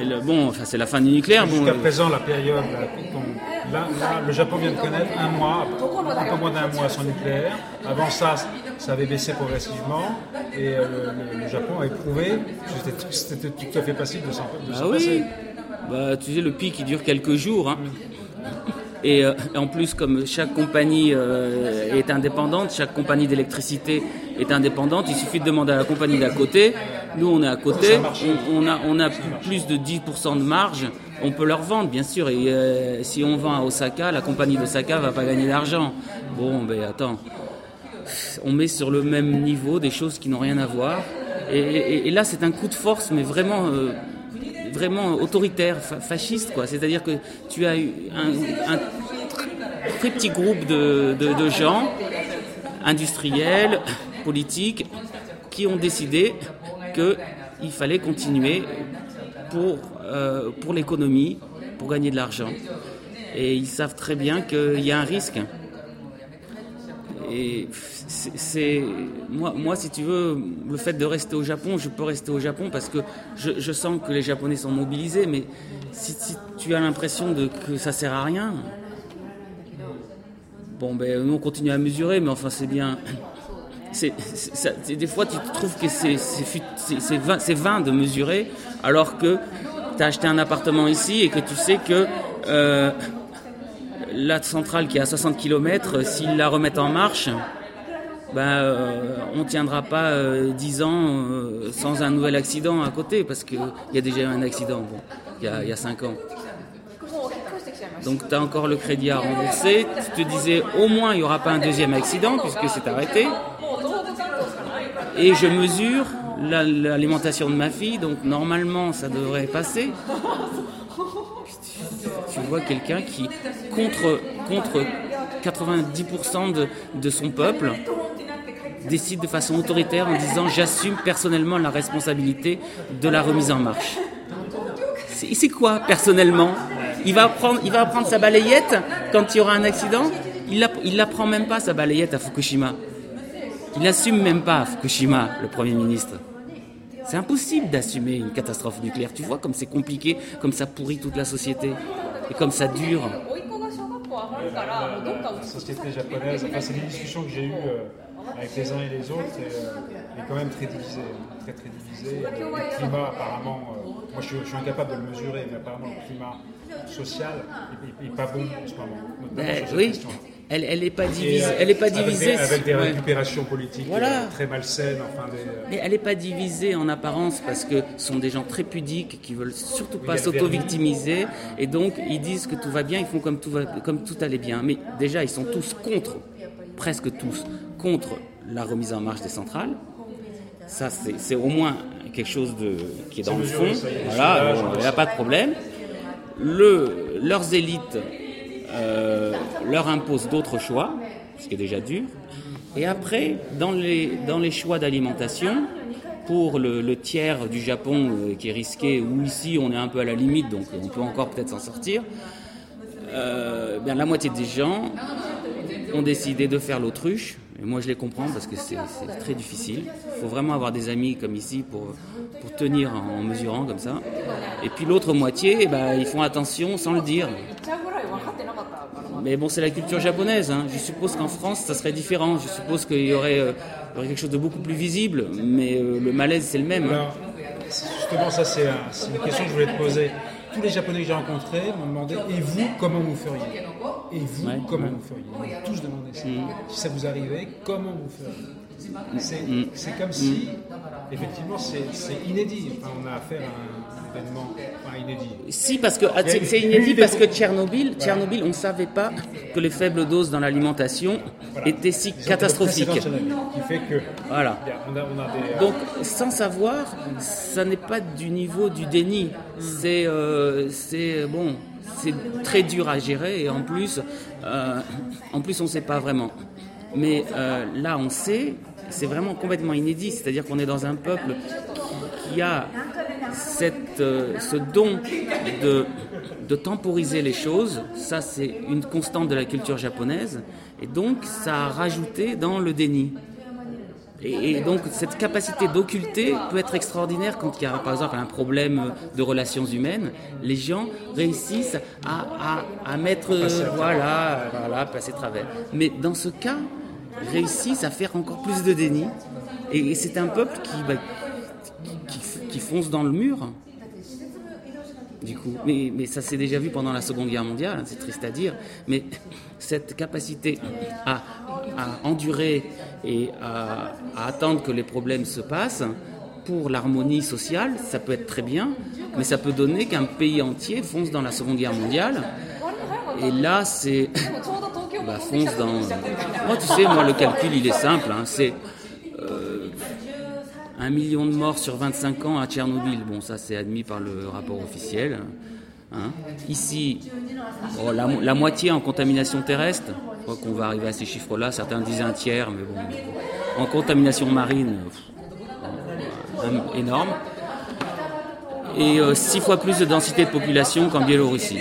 Le- bon, enfin, c'est la fin du nucléaire. Bon, Jusqu'à euh, présent, la période, là, qu'on- là, là, le Japon vient de connaître un mois, un peu moins d'un mois sans nucléaire. Avant ça, ça avait baissé progressivement et euh, le, le Japon a éprouvé que c'était- tout à fait possible de s'en ah s'en oui. passer. Bah, tu sais, le pic, il dure quelques jours. hein. Et euh, en plus, comme chaque compagnie euh, est indépendante, chaque compagnie d'électricité est indépendante, il suffit de demander à la compagnie d'à côté. Nous, on est à côté, on, on a, on a plus de 10% de marge, on peut leur vendre, bien sûr. Et euh, si on vend à Osaka, la compagnie d'Osaka va pas gagner d'argent. Bon, ben attends, on met sur le même niveau des choses qui n'ont rien à voir. Et, et- et là, c'est un coup de force, mais vraiment, euh, vraiment autoritaire, fa- fasciste, quoi. C'est-à-dire que tu as eu un, un très petit groupe de, de- de gens, industriels, politiques, qui ont décidé qu'il fallait continuer pour, euh, pour l'économie, pour gagner de l'argent. Et ils savent très bien qu'il y a un risque. Et c'est, moi, moi, si tu veux, le fait de rester au Japon, je peux rester au Japon parce que je, sens que les Japonais sont mobilisés, mais si, si tu as l'impression que ça sert à rien, bon, ben, nous on continue à mesurer, mais enfin, c'est bien. C'est, des fois, tu trouves que c'est, vain, de mesurer, alors que tu as acheté un appartement ici et que tu sais que euh, la centrale qui est à 60 km, s'ils la remettent en marche, ben, euh, on ne tiendra pas euh, 10 ans euh, sans un nouvel accident à côté, parce qu'il y a déjà eu un accident, bon, il y a, il y a 5 ans. Donc tu as encore le crédit à rembourser. Tu te disais au moins il n'y aura pas un deuxième accident puisque c'est arrêté. Et je mesure la- l'alimentation de ma fille, donc normalement ça devrait passer. Tu vois quelqu'un qui, contre, contre 90% de, de son peuple, décide de façon autoritaire en disant j'assume personnellement la responsabilité de la remise en marche. C'est quoi personnellement? Il va, prendre, il va sa balayette quand il y aura un accident? Il la, la prend même pas sa balayette à Fukushima. Il n'assume même pas Fukushima, le Premier ministre. C'est impossible d'assumer une catastrophe nucléaire. Tu vois comme c'est compliqué, comme ça pourrit toute la société et comme ça dure. La, société japonaise, enfin, c'est une discussion que j'ai eue euh, avec les uns et les autres, et, euh, est quand même très divisée. Très, très divisée. Le climat, apparemment, euh, moi je suis, incapable de le mesurer, mais apparemment, le climat social n'est pas bon en ce moment. Ben, oui elle elle est pas divisée. euh, Elle est pas avec des- divisée. Avec des, ouais. récupérations politiques Voilà. euh, très malsaines, enfin des. euh, Mais elle n'est pas divisée en apparence parce que ce sont des gens très pudiques qui veulent surtout pas s'auto-victimiser et donc ils disent que tout va bien, ils font comme tout, va, comme tout allait bien. Mais déjà, ils sont tous contre, presque tous, contre la remise en marche des centrales. Ça, c'est au moins quelque chose de, qui est dans le fond. Voilà, il n'y a pas de problème. Le, leurs élites euh, leur imposent d'autres choix, ce qui est déjà dur. Et après, dans les, dans les choix d'alimentation, pour le, tiers du Japon euh, qui est risqué, ou ici on est un peu à la limite, donc on peut encore peut-être s'en sortir, euh, bien, la moitié des gens ont décidé de faire l'autruche. Et moi je les comprends parce que c'est très difficile. Il faut vraiment avoir des amis comme ici pour, pour tenir en, en mesurant comme ça. Et puis l'autre moitié, eh ben, ils font attention sans le dire. Mais bon, c'est la culture japonaise. hein. Je suppose qu'en France, ça serait différent. Je suppose qu'il y aurait, euh, il y aurait quelque chose de beaucoup plus visible, mais euh, le malaise, c'est le même. hein. Alors, justement, ça, c'est un- c'est une question que je voulais te poser. Tous les Japonais que j'ai rencontrés m'ont demandé Et vous, comment vous feriez? Et vous, Ouais, comment ouais. vous feriez? Ils m'ont tous demandé ça. Si ça vous arrivait, comment vous feriez? C'est Mm. c'est comme si, effectivement, c'est c'est inédit. Enfin, on a affaire à un événement enfin, inédit. Si, parce que ah, c'est inédit parce que Tchernobyl, Tchernobyl, on ne savait pas que les faibles doses dans l'alimentation étaient si catastrophiques. précédent Tchernobyl, Qui fait que. Voilà. Donc, sans savoir, ça n'est pas du niveau du déni. C'est, euh, c'est bon, c'est très dur à gérer et en plus, euh, en plus, on ne sait pas vraiment. Mais euh, là, on sait. C'est vraiment complètement inédit. C'est-à-dire qu'on est dans un peuple qui a cette, euh, ce don de, de temporiser les choses. Ça, c'est une constante de la culture japonaise. Et donc, ça a rajouté dans le déni. Et, et donc cette capacité d'occulter peut être extraordinaire quand il y a par exemple un problème de relations humaines. Les gens réussissent à, à, à mettre voilà, voilà, passer travers. Mais dans ce cas, réussissent à faire encore plus de déni. Et, et c'est un peuple qui, bah, qui, fonce dans le mur. Du coup, mais, ça s'est déjà vu pendant la Seconde Guerre mondiale, c'est triste à dire, mais cette capacité à, endurer et à, à attendre que les problèmes se passent, pour l'harmonie sociale, ça peut être très bien, mais ça peut donner qu'un pays entier fonce dans la Seconde Guerre mondiale. Et là, c'est. Bah, fonce dans. Moi, tu sais, moi, le calcul, il est simple. hein, c'est. Euh, un million de morts sur 25 ans à Tchernobyl. Bon, ça, c'est admis par le rapport officiel. hein. Ici, bon, la, mo- la moitié en contamination terrestre. Je crois qu'on va arriver à ces chiffres-là. Certains disent un tiers, mais bon. En contamination marine, énorme. Et euh, six fois plus de densité de population qu'en Biélorussie.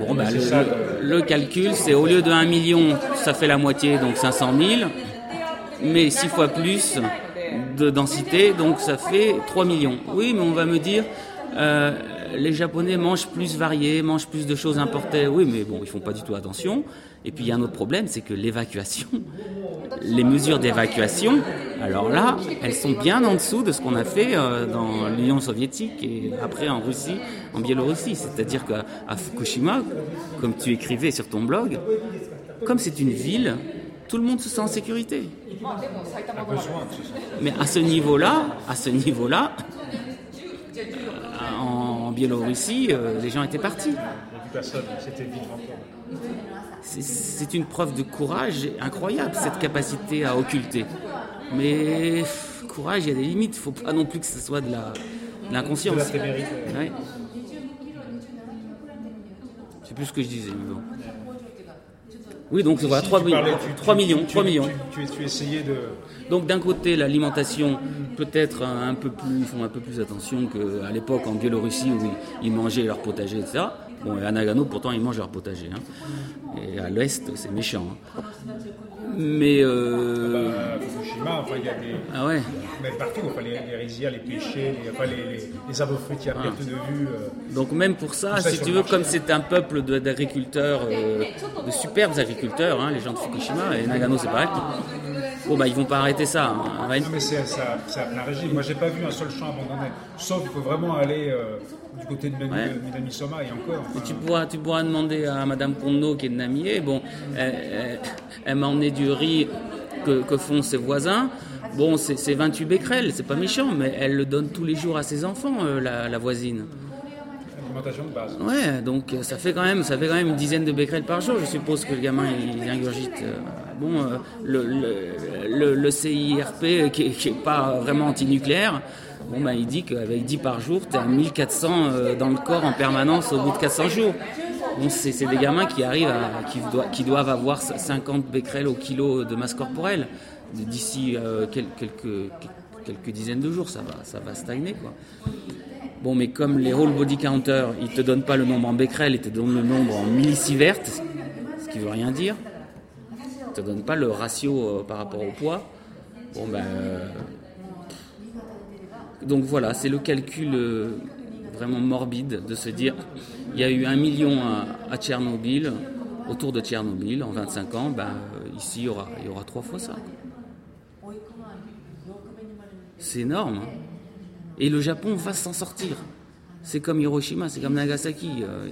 Bon, le, le- le calcul, c'est au lieu de 1 million, ça fait la moitié, donc 500 000. Mais six fois plus de densité, donc ça fait 3 millions. Oui, mais on va me dire, euh, les Japonais mangent plus varié, mangent plus de choses importées. Oui, mais bon, ils font pas du tout attention. Et puis il y a un autre problème, c'est que l'évacuation, les mesures d'évacuation, alors là, elles sont bien en dessous de ce qu'on a fait euh, dans l'Union soviétique et après en Russie, en Biélorussie. C'est-à-dire qu'à Fukushima, comme tu écrivais sur ton blog, comme c'est une ville, tout le monde se sent en sécurité. Mais à ce niveau-là, à ce niveau-là, en Biélorussie, euh, les gens étaient partis. C'est- une preuve de courage incroyable, cette capacité à occulter. Mais courage, il y a des limites. Il ne faut pas non plus que ce soit de l'inconscience. Ouais. C'est plus ce que je disais. mais bon. Oui, donc voilà, Si 3, tu millions, parlais, tu- 3 tu- millions. tu- 3 tu- millions. Tu, tu- tu essayais de. Donc d'un côté, l'alimentation peut-être un peu plus, ils font un peu plus attention qu'à l'époque en Biélorussie où ils, ils mangeaient leur potager, etc. Bon, et à Nagano, pourtant, ils mangent leur potager. hein. Et à l'ouest, c'est méchant. hein. Mais euh, À Fukushima, enfin, il y a des. ah ouais. Mais partout, enfin, les, les rizières, les pêchers, les, enfin, les, les, arbres fruitiers à perte de vue. euh, Donc même pour ça, si tu veux, marché. comme c'est un peuple d'agriculteurs, euh, de superbes agriculteurs, hein, les gens de Fukushima et Nagano, c'est pareil. Bon bah ils vont pas arrêter ça. hein. Non, mais c'est a plein régime. Moi, j'ai pas vu un seul champ abandonné. Sauf qu'il faut vraiment aller euh, du côté de Minami, Ouais. Soma et encore. Enfin, tu pourras, tu pourras demander à Madame Ponno qui est de Namier, bon, elle, elle- elle m'a emmené du riz que, que font ses voisins. Bon, c'est c'est 28 becquerels, c'est pas méchant, mais elle le donne tous les jours à ses enfants, euh, la, la voisine. alimentation de base. Ouais, donc euh, ça fait quand même, ça fait quand même une dizaine de becquerels par jour. Je suppose que le gamin il ingurgite. euh, bon, euh, le, le, le- le CIRP, qui n'est pas vraiment antinucléaire, bon, bah, il dit qu'avec 10 par jour, tu es à 1400 euh, dans le corps en permanence au bout de 400 jours. Bon, c'est des gamins qui arrivent qui, doivent, avoir 50 becquerels au kilo de masse corporelle. D'ici euh, quel- quelques, dizaines de jours, ça va, stagner. Quoi. Bon, mais comme les whole body counter, ils te donnent pas le nombre en becquerel, ils te donnent le nombre en millisieverts, ce qui veut rien dire. Ils te donnent pas le ratio euh, par rapport au poids. Bon, ben. Donc voilà, c'est le calcul euh, vraiment morbide de se dire il y a eu un million à, Tchernobyl, autour de Tchernobyl, en 25 ans, ben, euh, ici il y, aura, trois fois ça. C'est énorme. hein. Et le Japon va s'en sortir. C'est comme Hiroshima, c'est comme Nagasaki. euh,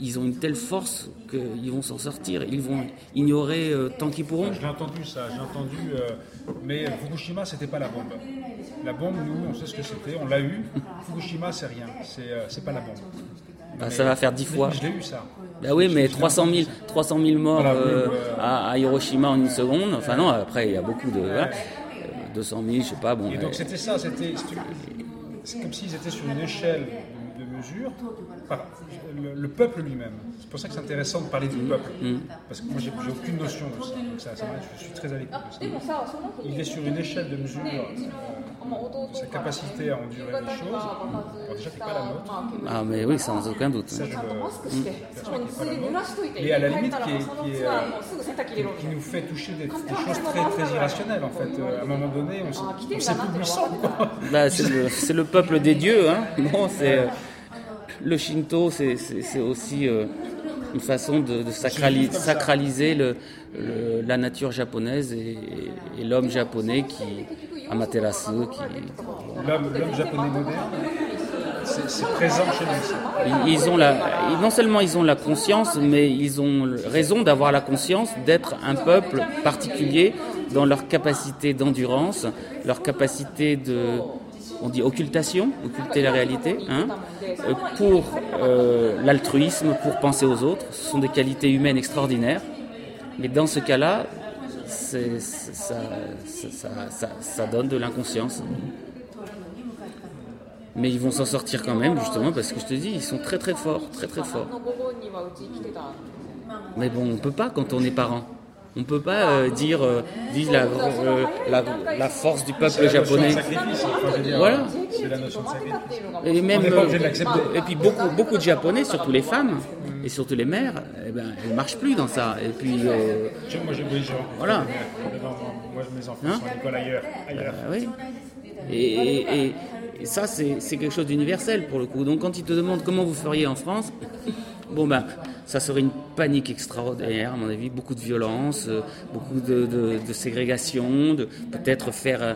ils ont une telle force qu'ils vont s'en sortir. Ils vont ignorer tant qu'ils pourront. Je l'ai entendu ça, j'ai entendu. Mais Fukushima, c'était pas la bombe. La bombe, nous, on sait ce que c'était, on l'a eu. Fukushima, c'est rien, c'est euh, pas la bombe. Bah, ça va faire dix fois. Je l'ai eu ça. Bah oui, mais Je l'ai 300 000, 300 000 morts Voilà, euh, à, à Hiroshima en une seconde. Enfin non, après il y a beaucoup de... voilà. Euh, 200 000, je sais pas, bon... Et donc euh, c'était ça, c'était c'est comme s'ils étaient sur une échelle mesure par le, le peuple lui-même. C'est pour ça que c'est intéressant de parler du peuple. Parce que moi j'ai aucune notion de ça. Donc ça, ça m'a- je suis très à l'écoute de ça. Il est sur une échelle de mesure euh, de sa capacité à endurer les choses. Alors déjà c'est pas la nôtre. Ah mais oui, sans aucun doute. Ça, je le- Et à la limite, qui, est- qui est, euh, qui nous fait toucher des, des choses très, très irrationnelles en fait. Euh, À un moment donné, on sont. quoi. Bah, c'est le, peuple des dieux. Hein. Bon, c'est, euh, le Shinto, c'est, aussi euh, une façon de, de sacrali- sacraliser le, le- la nature japonaise et, et l'homme japonais qui, Amaterasu, qui, L'homme japonais moderne, c'est présent chez nous. Ils- Ils ont la, non seulement ils ont la conscience, mais ils ont raison d'avoir la conscience d'être un peuple particulier dans leur capacité d'endurance, leur capacité de, on dit occultation, occulter la réalité, hein, euh, pour euh, l'altruisme, pour penser aux autres. Ce sont des qualités humaines extraordinaires. Mais dans ce cas-là, ça, donne de l'inconscience. Mais ils vont s'en sortir quand même, justement, parce que je te dis, ils sont très très forts, très très forts. Mais bon, on peut pas quand on est parent. On peut pas euh, dire, euh, la, euh, la, la force du peuple japonais. Voilà. C'est la notion de sacrifice. Et même, euh, et puis beaucoup, beaucoup de Japonais, surtout les femmes et surtout les mères, eh ben, elles marchent plus dans ça. Et puis, Moi, j'ai Voilà. Moi, mes enfants Hein? sont à l'école ailleurs. Ah oui. Et, et- ça, c'est quelque chose d'universel pour le coup. Donc, quand ils te demandent comment vous feriez en France, bon ben, ça serait une panique extraordinaire, à mon avis, beaucoup de violence, euh, beaucoup de, ségrégation, de peut-être faire euh,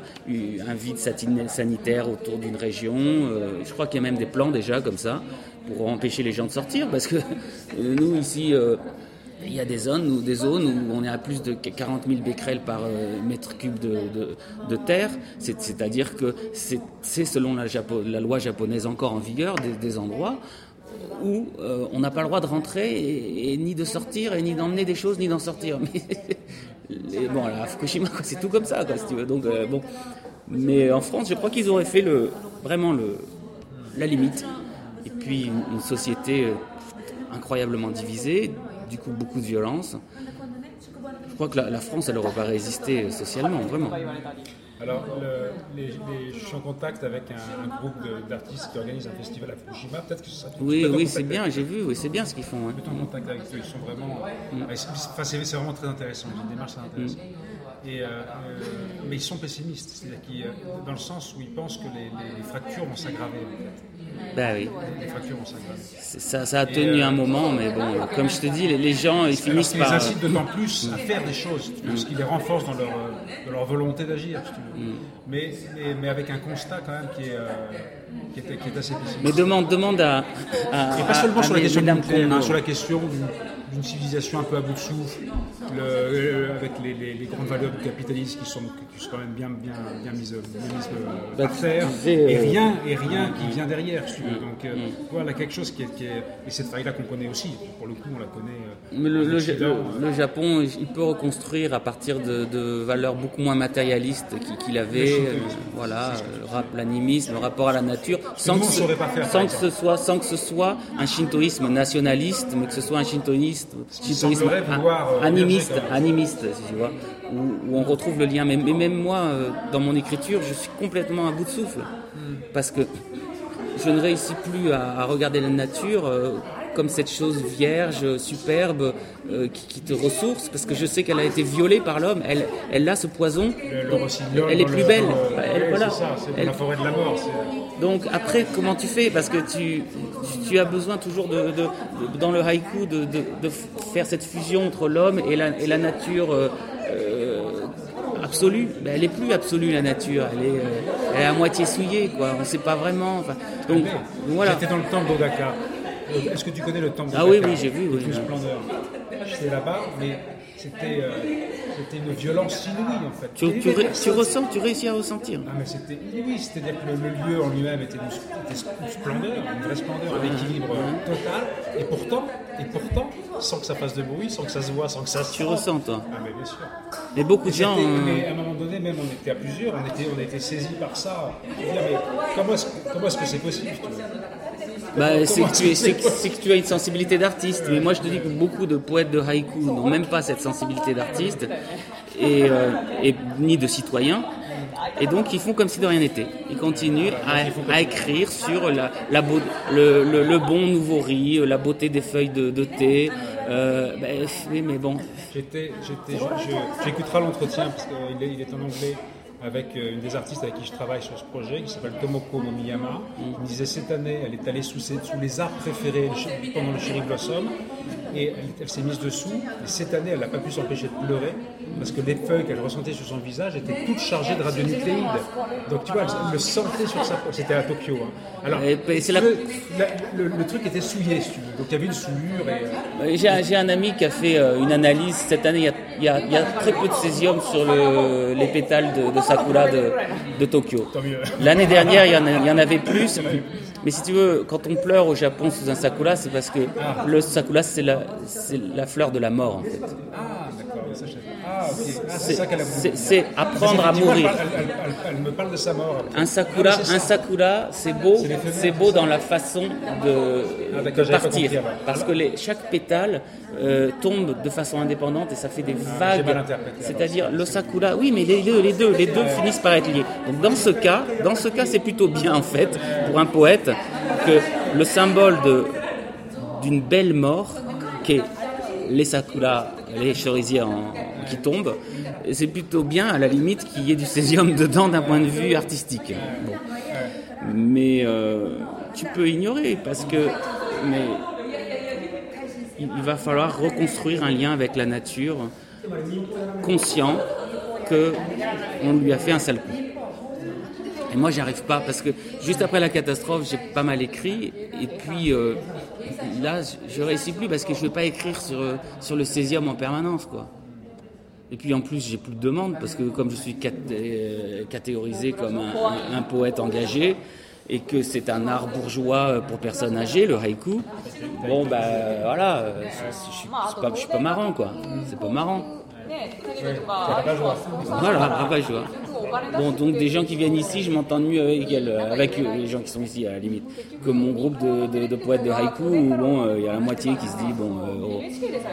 un vide sanitaire autour d'une région. euh, je crois qu'il y a même des plans déjà comme ça pour empêcher les gens de sortir, parce que nous ici. il y a des zones, où, des zones où on est à plus de 40 000 becquerels par mètre cube de, terre. C'est- C'est-à-dire que c'est selon la, loi japonaise encore en vigueur des endroits où euh, on n'a pas le droit de rentrer et, ni de sortir et ni d'emmener des choses ni d'en sortir. Mais bon, à Fukushima, c'est tout comme ça, si tu veux. Donc euh, bon, mais en France, je crois qu'ils auraient fait le vraiment la limite. Et puis une, une société euh, incroyablement divisée, du coup beaucoup de violence. Je crois que la, la France, elle n'aurait pas résisté socialement, vraiment. Alors, le- les- les- je suis en contact avec un, un groupe d'artistes qui organise un festival à Fukushima. Peut-être que ça Oui, oui, c'est bien, j'ai vu, oui, c'est bien ce qu'ils font. hein. En contact avec eux, ils sont vraiment. c'est- enfin, c'est vraiment très intéressant, une démarche très intéressante. Et, euh, euh, mais ils sont pessimistes, c'est-à-dire euh, dans le sens où ils pensent que les, les- les fractures vont s'aggraver. en fait. Bah oui, ça, ça a tenu un moment, mais bon, comme je te dis, les, les gens, ils finissent par... incite d'autant plus à faire des choses, ce qui les renforce dans leur, euh, dans leur volonté d'agir, veux. mais, mais, mais avec un constat quand même qui est, euh, qui est, qui est assez pessimiste. Mais demande, demande à, à, Et pas seulement à- sur la question hein, sur la question du, d'une civilisation un peu à bout de souffle, le- euh, avec les, les- les grandes valeurs du capitalisme qui sont, qui sont quand même bien, bien, bien mises, bien mises, euh, Bah, par terre, et euh, rien, et rien qui vient derrière. si tu veux. Donc euh, voilà quelque chose qui est, qui est- et cette faille-là qu'on connaît aussi. Pour le coup, on la connaît. Mais le, le- Japon, il peut reconstruire à partir de, de valeurs beaucoup moins matérialistes qu'il avait. euh, voilà, l'animisme, le rapport à la nature, sans que, ce, pas faire, sans que ce soit, sans que ce soit un shintoïsme nationaliste, mais que ce soit un shintoïsme, shintoïsme semblerait a- vouloir, euh, animiste, animiste, si tu vois, où, où on retrouve le lien. Mais, mais même moi, euh, dans mon écriture, je suis complètement à bout de souffle, parce que je ne réussis plus à, à regarder la nature euh, comme cette chose vierge, superbe, euh, qui, qui te ressource, parce que je sais qu'elle a été violée par l'homme. Elle, elle a ce poison. Le- le donc rossignol elle est plus le- belle. le- Elle- voilà. C'est ça, c'est Elle- la forêt de la mort. c'est- donc après, comment tu fais? Parce que tu, tu, tu as besoin toujours de, de- de- dans le haïku de, de- faire cette fusion entre l'homme et la, et la nature euh, euh, absolue. Ben, elle est plus absolue la nature. Elle est, elle est à moitié souillée, quoi. On ne sait pas vraiment. Enfin, donc donc voilà. J'étais dans le temple d'Odaka. Est-ce que tu connais le temple Ah oui, oui, j'ai vu, oui. Splendeur. J'étais là-bas, mais c'était euh, c'était une violence inouïe en fait. Tu, ré- ressens, tu réussis à ressentir. Ah mais c'était inouï, c'est-à-dire que le, le lieu en lui-même était une, splendeur, une vraie splendeur, un équilibre euh, total, et pourtant, et pourtant, sans que ça fasse de bruit, sans que ça se voit, sans que ça se Tu ressens, toi. Ah mais bien sûr. Mais beaucoup de gens. euh, Mais à un moment donné, même on était à plusieurs, on était, on était saisis par ça. Dire, mais comment est-ce comment est-ce que c'est possible tu vois? Bah, c'est que, tu es- c'est c'est que- c'est que tu as une sensibilité d'artiste. Mais moi, je te dis que beaucoup de poètes de haïku n'ont même pas cette sensibilité d'artiste et, euh, et ni de citoyen. Et donc, ils font comme si de rien n'était. Ils continuent à, à écrire sur la, la beau- le, le- le bon nouveau riz, la beauté des feuilles de, de thé. Euh, oui, mais bon, J'étais, j'étais, j'écouterai l'entretien parce qu'il est, il est en anglais avec euh, une des artistes avec qui je travaille sur ce projet, qui s'appelle Tomoko Momiyama. Il me disait cette année, elle est allée sous, ses- sous les arbres préférés pendant le Cherry Blossom et elle, elle s'est mise dessous. Et cette année, elle n'a pas pu s'empêcher de pleurer parce que les feuilles qu'elle ressentait sur son visage étaient toutes chargées de radionucléides. Donc tu vois, elle, elle le sentait sur sa peau. C'était à Tokyo. hein. Alors, Et la- le, la- le- le truc était souillé, si tu veux. Donc il y avait une souillure et. euh, J'ai un- ami qui a fait euh, une analyse cette année. Il y a, il y a- il y a très peu de césium sur le- les pétales de, de sakura de, de Tokyo. L'année dernière, il y, en a- il y en avait plus. Mais si tu veux, quand on pleure au Japon sous un sakura, c'est parce que le sakura, c'est la, fleur de la mort, en fait. Ah, Ah. Ah, c'est apprendre à mourir. Elle, elle- elle- elle- elle me parle de sa mort. Un sakura, Ah, un sakura, c'est beau, C'est beau dans la façon de, Ah, de partir, parce que les, chaque pétale euh, tombe de façon indépendante et ça fait des vagues. Ah. C'est-à-dire le sakura, oui, mais les deux, les deux, les deux finissent par être liés. Donc dans ce cas, dans ce cas, c'est plutôt bien en fait pour un poète que le symbole de d'une belle mort, qui est les sakuras, les cerisiers qui tombent, c'est plutôt bien à la limite qu'il y ait du césium dedans d'un point de vue artistique. Mais euh, tu peux ignorer parce que mais il va falloir reconstruire un lien avec la nature, conscient on lui a fait un sale coup. Et moi, j'y arrive pas parce que juste après la catastrophe, j'ai pas mal écrit. Et puis euh, là, je- réussis plus parce que je vais pas écrire sur, euh, sur le césium en permanence, quoi. Et puis en plus, j'ai plus de demandes parce que comme je suis euh, catégorisé comme un, poète engagé et que c'est un art bourgeois pour personnes âgées, le haïku, bon bah voilà, je suis pas marrant, quoi. C'est pas marrant. Voilà, rabat-joie. Bon, donc des gens qui viennent ici, je m'entends mieux avec, elle, euh, avec eux, les gens qui sont ici à la limite, que mon groupe de, de- de poètes de haïku où bon, euh, il y a la moitié qui se dit bon, euh, oh,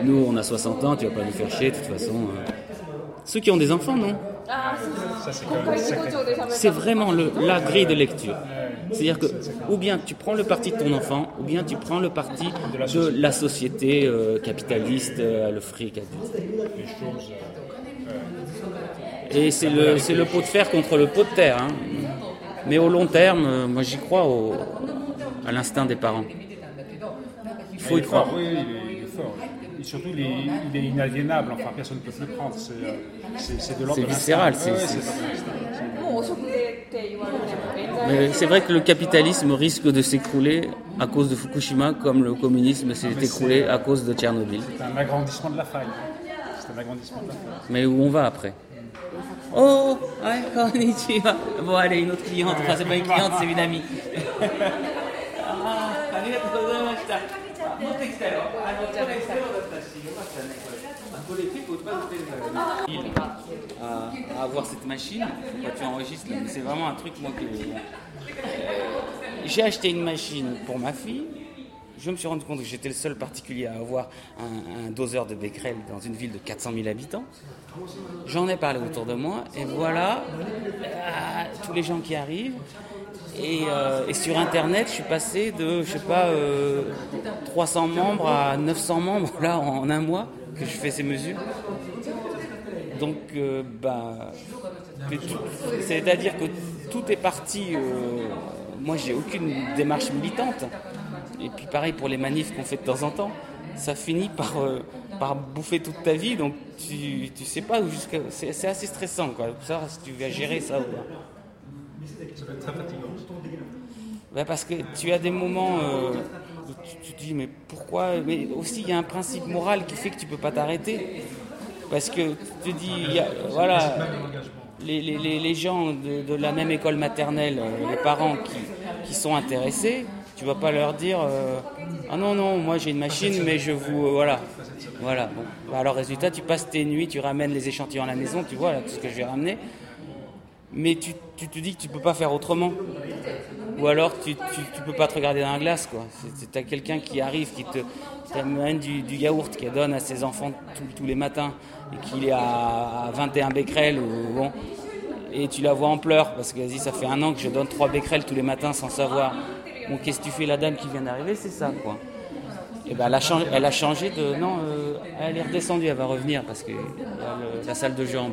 nous on a 60 ans, tu vas pas nous faire chier de toute façon. euh. Ceux qui ont des enfants, non? C'est vraiment le, la grille de lecture. C'est-à-dire que ou bien tu prends le parti de ton enfant, ou bien tu prends le parti de la société euh, capitaliste euh, à le fric. Et c'est le, c'est le pot de fer contre le pot de terre. hein. Mais au long terme, euh, moi j'y crois au- à l'instinct des parents. Il faut y croire. oui, il est fort Et surtout, il est, il est inaliénable. Enfin, personne ne peut se le prendre. C'est, euh, c'est, c'est de l'ordre C'est de l'instinct. viscéral, c'est- Ouais, ouais, c'est- de l'ordre de l'instinct. もう汚職でって言われても冤罪 Mais c'est vrai que le capitalisme risque de s'écrouler à cause de Fukushima, comme le communisme s'est mais écroulé c'est- à cause de Tchernobyl. C'est un agrandissement de la faille. C'est un agrandissement de la faille. Mais où on va après Oh, ouais, konnichiwa. Bon, allez, une autre cliente. Enfin, c'est pas une cliente, c'est une amie. Ah, arigatou gozaimashita. 持ってきたよ。あの、これ à, à avoir cette machine, tu enregistres, c'est vraiment un truc moi que euh, j'ai acheté une machine pour ma fille. Je me suis rendu compte que j'étais le seul particulier à avoir un, doseur de Becquerel dans une ville de 400 000 habitants. J'en ai parlé autour de moi et voilà euh, tous les gens qui arrivent. Euh, et, sur Internet, je suis passé de, je sais pas, 300 membres à 900 membres là en un mois que je fais ces mesures. Donc, euh, bah, tout- c'est-à-dire que tout est parti. euh, moi, j'ai aucune démarche militante. Et puis, pareil pour les manifs qu'on fait de temps en temps. Ça finit par, euh, par bouffer toute ta vie, donc tu, tu sais pas où jusqu'à. C'est, assez stressant, quoi. Pour savoir si tu vas gérer ça ou pas. Ça peut être très fatigant. Bah, parce que tu as des moments tu, te dis mais pourquoi? Mais aussi il y a un principe moral qui fait que tu peux pas t'arrêter. Parce que tu te dis, voilà, les, les- les- les gens de, de la même école maternelle, euh, les parents qui, qui sont intéressés, tu vas pas leur dire euh, ah non non moi j'ai une machine mais je vous euh, voilà. Voilà bon. Bah, alors résultat tu passes tes nuits tu ramènes les échantillons à la maison tu vois là, tout ce que je vais ramener. Mais tu, tu te dis que tu peux pas faire autrement ou alors tu, tu, tu peux pas te regarder dans la glace quoi. Tu as quelqu'un qui arrive, qui te t'amène du, du yaourt, qui donne à ses enfants tous- les matins et qu'il est à, à 21 becquerels ou bon, et tu la vois en pleurs parce qu'elle dit ça fait un an que je donne 3 becquerels tous les matins sans savoir. Bon qu'est-ce que tu fais la dame qui vient d'arriver, c'est ça quoi. Et ben elle a changé, de non, euh, elle est redescendue, elle va revenir parce que le- la salle de jeu en.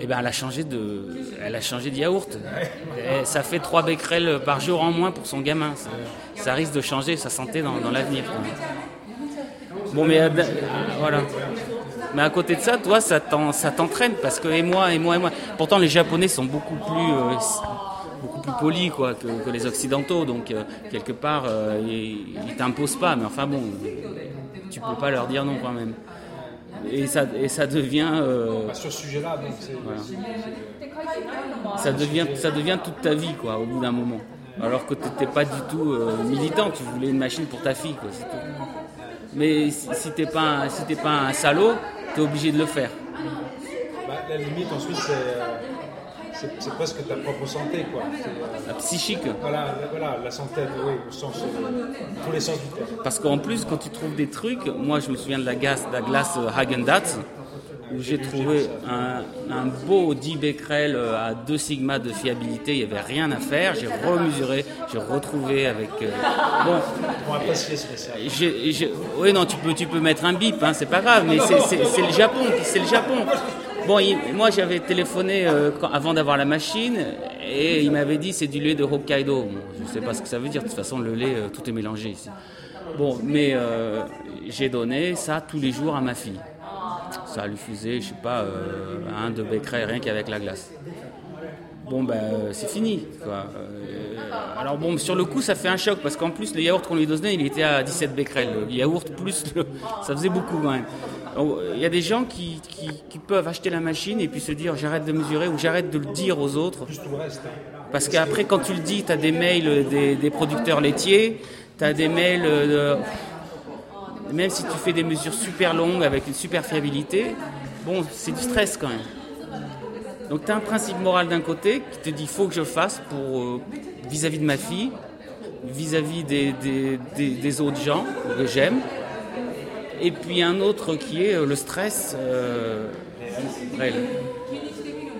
Eh ben, elle a changé de, elle a changé de yaourt. Et ça fait 3 becquerels par jour en moins pour son gamin. Ça, risque de changer sa santé dans, l'avenir. Bon, mais euh, voilà. Mais à côté de ça, toi, ça t'en- ça t'entraîne parce que et moi, et moi, et moi. Pourtant, les Japonais sont beaucoup plus, euh, beaucoup plus polis quoi que, les Occidentaux. Donc euh, quelque part, ils, ils t'imposent pas. Mais enfin bon, tu peux pas leur dire non quand même. Et ça, et ça devient. euh, Bah, sur ce sujet-là, donc c'est. Voilà. ça devient, ça devient toute ta vie, quoi, au bout d'un moment. Alors que tu n'étais pas du tout euh, militant, tu voulais une machine pour ta fille, quoi, c'est tout. Mais si, si t'es pas, un- si t'es pas un salaud, tu es obligé de le faire. Bah, la limite, ensuite, c'est, euh, c'est, presque ta propre santé, quoi. Euh, La psychique. voilà, la, voilà, la santé, oui, au sens, euh, tous les sens du terme. Parce qu'en plus, quand tu trouves des trucs, moi je me souviens de la glace, de la glace euh, Häagen-Dazs, où j'ai trouvé un, un beau 10 becquerels euh, à 2 sigma de fiabilité, il n'y avait rien à faire, j'ai remesuré, j'ai retrouvé avec... euh, bon, oui, non, tu peux, tu peux mettre un bip, hein, c'est pas grave, mais c'est le Japon, c'est le Japon. Bon, moi j'avais téléphoné euh, avant d'avoir la machine et il m'avait dit c'est du lait de Hokkaido. Bon, je sais pas ce que ça veut dire, de toute façon le lait, euh, tout est mélangé ici. Bon, mais euh, j'ai donné ça tous les jours à ma fille. Ça lui faisait, je sais pas, un, deux becquerels rien qu'avec la glace. Bon ben c'est fini. Alors bon sur le coup ça fait un choc parce qu'en plus le yaourt qu'on lui donnait il était à 17 becquerels. Le yaourt plus le... ça faisait beaucoup quand même. Il y a des gens qui, qui, qui peuvent acheter la machine et puis se dire j'arrête de mesurer ou j'arrête de le dire aux autres. Hein. Parce qu'après quand tu le dis tu as des mails des, des producteurs laitiers, tu as des mails de... Même si tu fais des mesures super longues avec une super fiabilité, bon c'est du stress quand même. Donc tu as un principe moral d'un côté qui te dit faut que je fasse pour euh, vis-à-vis de ma fille, vis-à-vis des, des, des- des autres gens que j'aime, et puis un autre qui est euh, le stress euh, réel.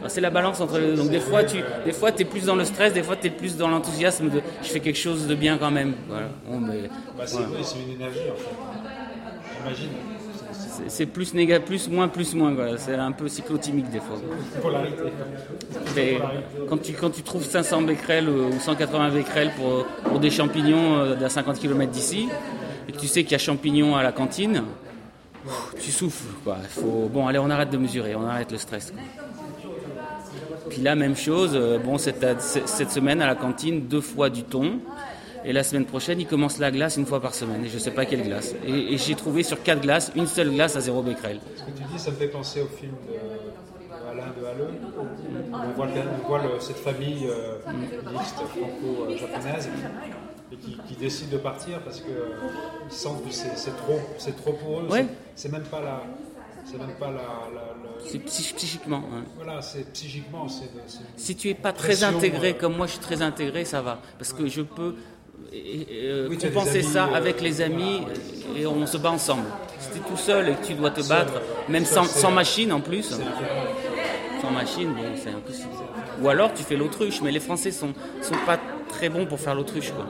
C'est la balance entre les deux. Donc des fois tu des fois es plus dans le stress, des fois tu es plus dans l'enthousiasme de je fais quelque chose de bien quand même. Voilà. Bon, mais, Bah, c'est, voilà. une énergie, en fait. J'imagine. C'est, plus néga, plus moins, plus moins. C'est un peu cyclotimique des fois. polarité. Mais quand tu, quand tu trouves 500 becquerels ou 180 becquerels pour, pour des champignons d'à 50 km d'ici, tu sais qu'il y a champignons à la cantine, tu souffles. Quoi. Faut, bon, allez, on arrête de mesurer, on arrête le stress. Puis là, même chose, euh, bon, cette, cette semaine à la cantine, deux fois du thon, Et la semaine prochaine, il commence la glace une fois par semaine. Et je sais pas quelle glace. Et, j'ai trouvé sur quatre glaces, une seule glace à zéro becquerel. Ce que tu dis, ça me fait penser au film de, Alain de Halleux, où on voit, cette famille euh, mixte franco-japonaise et qui, qui décide de partir parce qu'ils sentent que c'est trop, trop pour eux. Ouais. C'est- même pas la. C'est même pas la. C'est psy- psychiquement. voilà, c'est psychiquement, Si tu es pas très intégré euh, comme moi, je suis très intégré, ça va. Parce que je peux euh, euh, Oui, compenser amis, ça euh, avec les amis et on se bat ensemble. Si tu es tout seul et que tu dois te battre, même Ça, sans, machine en plus, sans machine, bon, c'est impossible. Ou alors tu fais l'autruche, mais les Français sont, sont pas très bons pour faire l'autruche. quoi.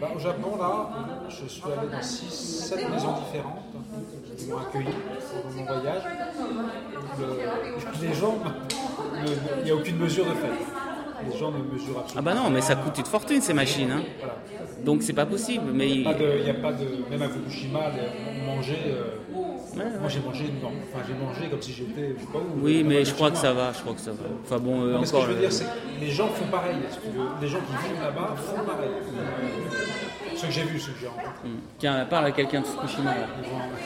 Bah, au Japon, là, je suis allé dans 6, 7 maisons différentes qui m'ont accueilli pendant mon voyage. Le- les gens, il n'y a aucune mesure de fait. Les gens ne mesurent absolument Ah bah non, mais ça coûte une fortune ces machines. hein. Voilà. Donc c'est pas possible. Mais Il n'y a pas de. Même à Fukushima, mangeait. euh, Moi, j'ai mangé, non, enfin, j'ai mangé comme si j'étais, je sais pas où. oui, mais je crois que ça va. Je crois que ça va. Enfin bon, euh, Non, mais ce que encore. je veux euh, dire, c'est que les gens font pareil. Les gens qui vivent là-bas font pareil. Ceux que j'ai vus, ceux que j'ai rencontrés. Tiens, parle à quelqu'un de Fukushima. là.